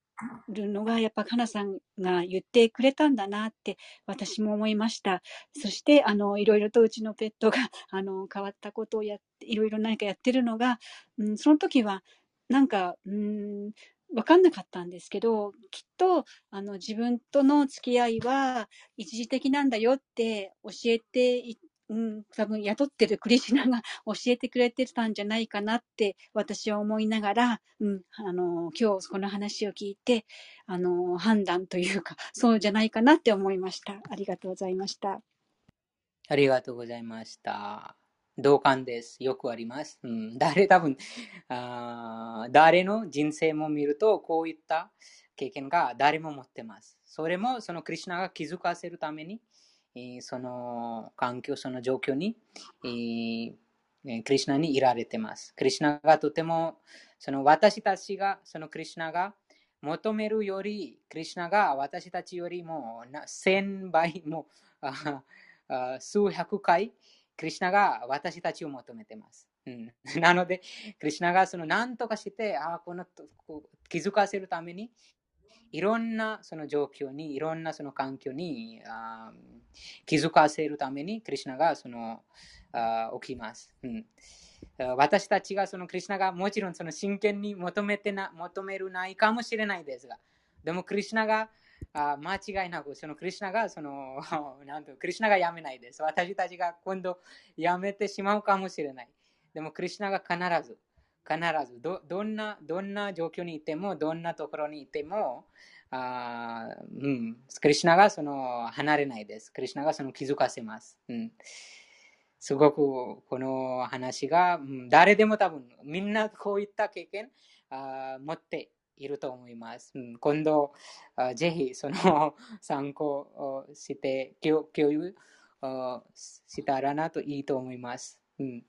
るのが、やっぱ花さんが言ってくれたんだなって私も思いました。そして、あの、いろいろとうちのペットが、あの、変わったことをやって、いろいろ何かやってるのが、うん、その時は、なんか、うん、わかんなかったんですけど、きっと、あの、自分との付き合いは一時的なんだよって教えてい、うん、多分雇ってるクリシナが 教えてくれてたんじゃないかなって私は思いながら、うん、あの、今日この話を聞いて、あの、判断というか、そうじゃないかなって思いました。ありがとうございました。ありがとうございました。同感です。よくあります。うん、誰多分あ、誰の人生も見ると、こういった経験が誰も持ってます。それも、そのクリュナが気づかせるために、その環境、その状況に、クリュナにいられてます。クリュナがとても、その私たちが、そのクリュナが求めるより、クリュナが私たちよりもな1000倍も、数百回、クリュナが私たちを求めてます。なので、クリュナがその何とかして、あこの気づかせるために、いろんなその状況に、いろんなその環境にあ気づかせるために、クリュナがそのあ起きます。うん私たちがそのクリュナがもちろんその真剣に求めてな求めるないかもしれないですが、でもクリュナがあ間違いなく、そのクリュナがその、なんと、クリュナがやめないです。私たちが今度やめてしまうかもしれない。でもクリュナが必ず、必ずど、どんな、どんな状況にいても、どんなところにいても、あうん、クリュナがその離れないです。クリュナがその気づかせます。うんすごくこの話が、うん誰でも多分みんなこういった経験あ持っていると思います。うん今度あぜひその 参考して共共有したらなといいと思います。うん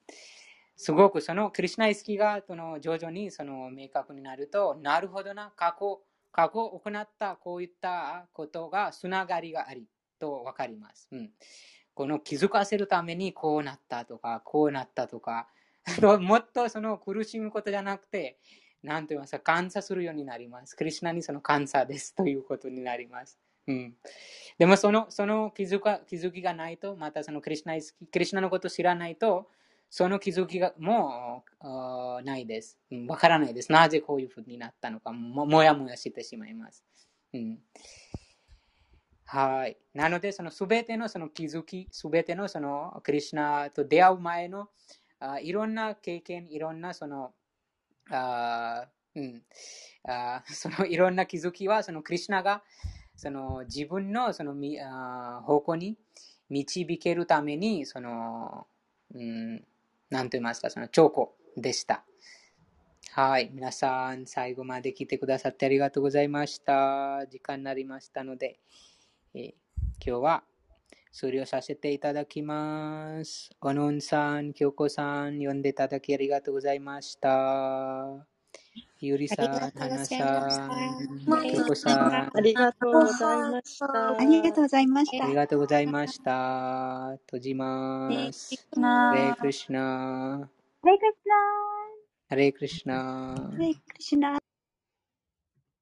すごくそのクリュナ意識がその徐々にその明確になると、なるほどな、過去、過去行ったこういったことがつながりがありと分かります。うんこの気づかせるためにこうなったとか、こうなったとか、もっとその苦しむことじゃなくて、なんと言いますか、感謝するようになります。クリュナにその感謝ですということになります。うん、でもそのその気づか気づきがないと、またそのクリュナイスキクリュナのことを知らないと、その気づきがもうないです。わ、からないです。なぜこういうふうになったのかも、もやもやしてしまいます。うん、はい。なので、そのすべてのその気づき、すべてのそのクリュナと出会う前のあいろんな経験、いろんなその、あうん、あそのいろんな気づきは、そのクリュナがその自分のそのあ方向に導けるために、その、うん、なんと言いますか、その兆候でした。はい。皆さん、最後まで来てくださってありがとうございました。時間になりましたので、え、今日は終了させていただきます。おのんさん、きょうこさん、呼んでいただきありがとうございました。ゆりさん、はなさん、きこさん。ありがとうございました。ありがとうございました。ありがとうございました。閉じます。レイクリシナ。レイクリシナ。レイクリシナ。レイクリシナ。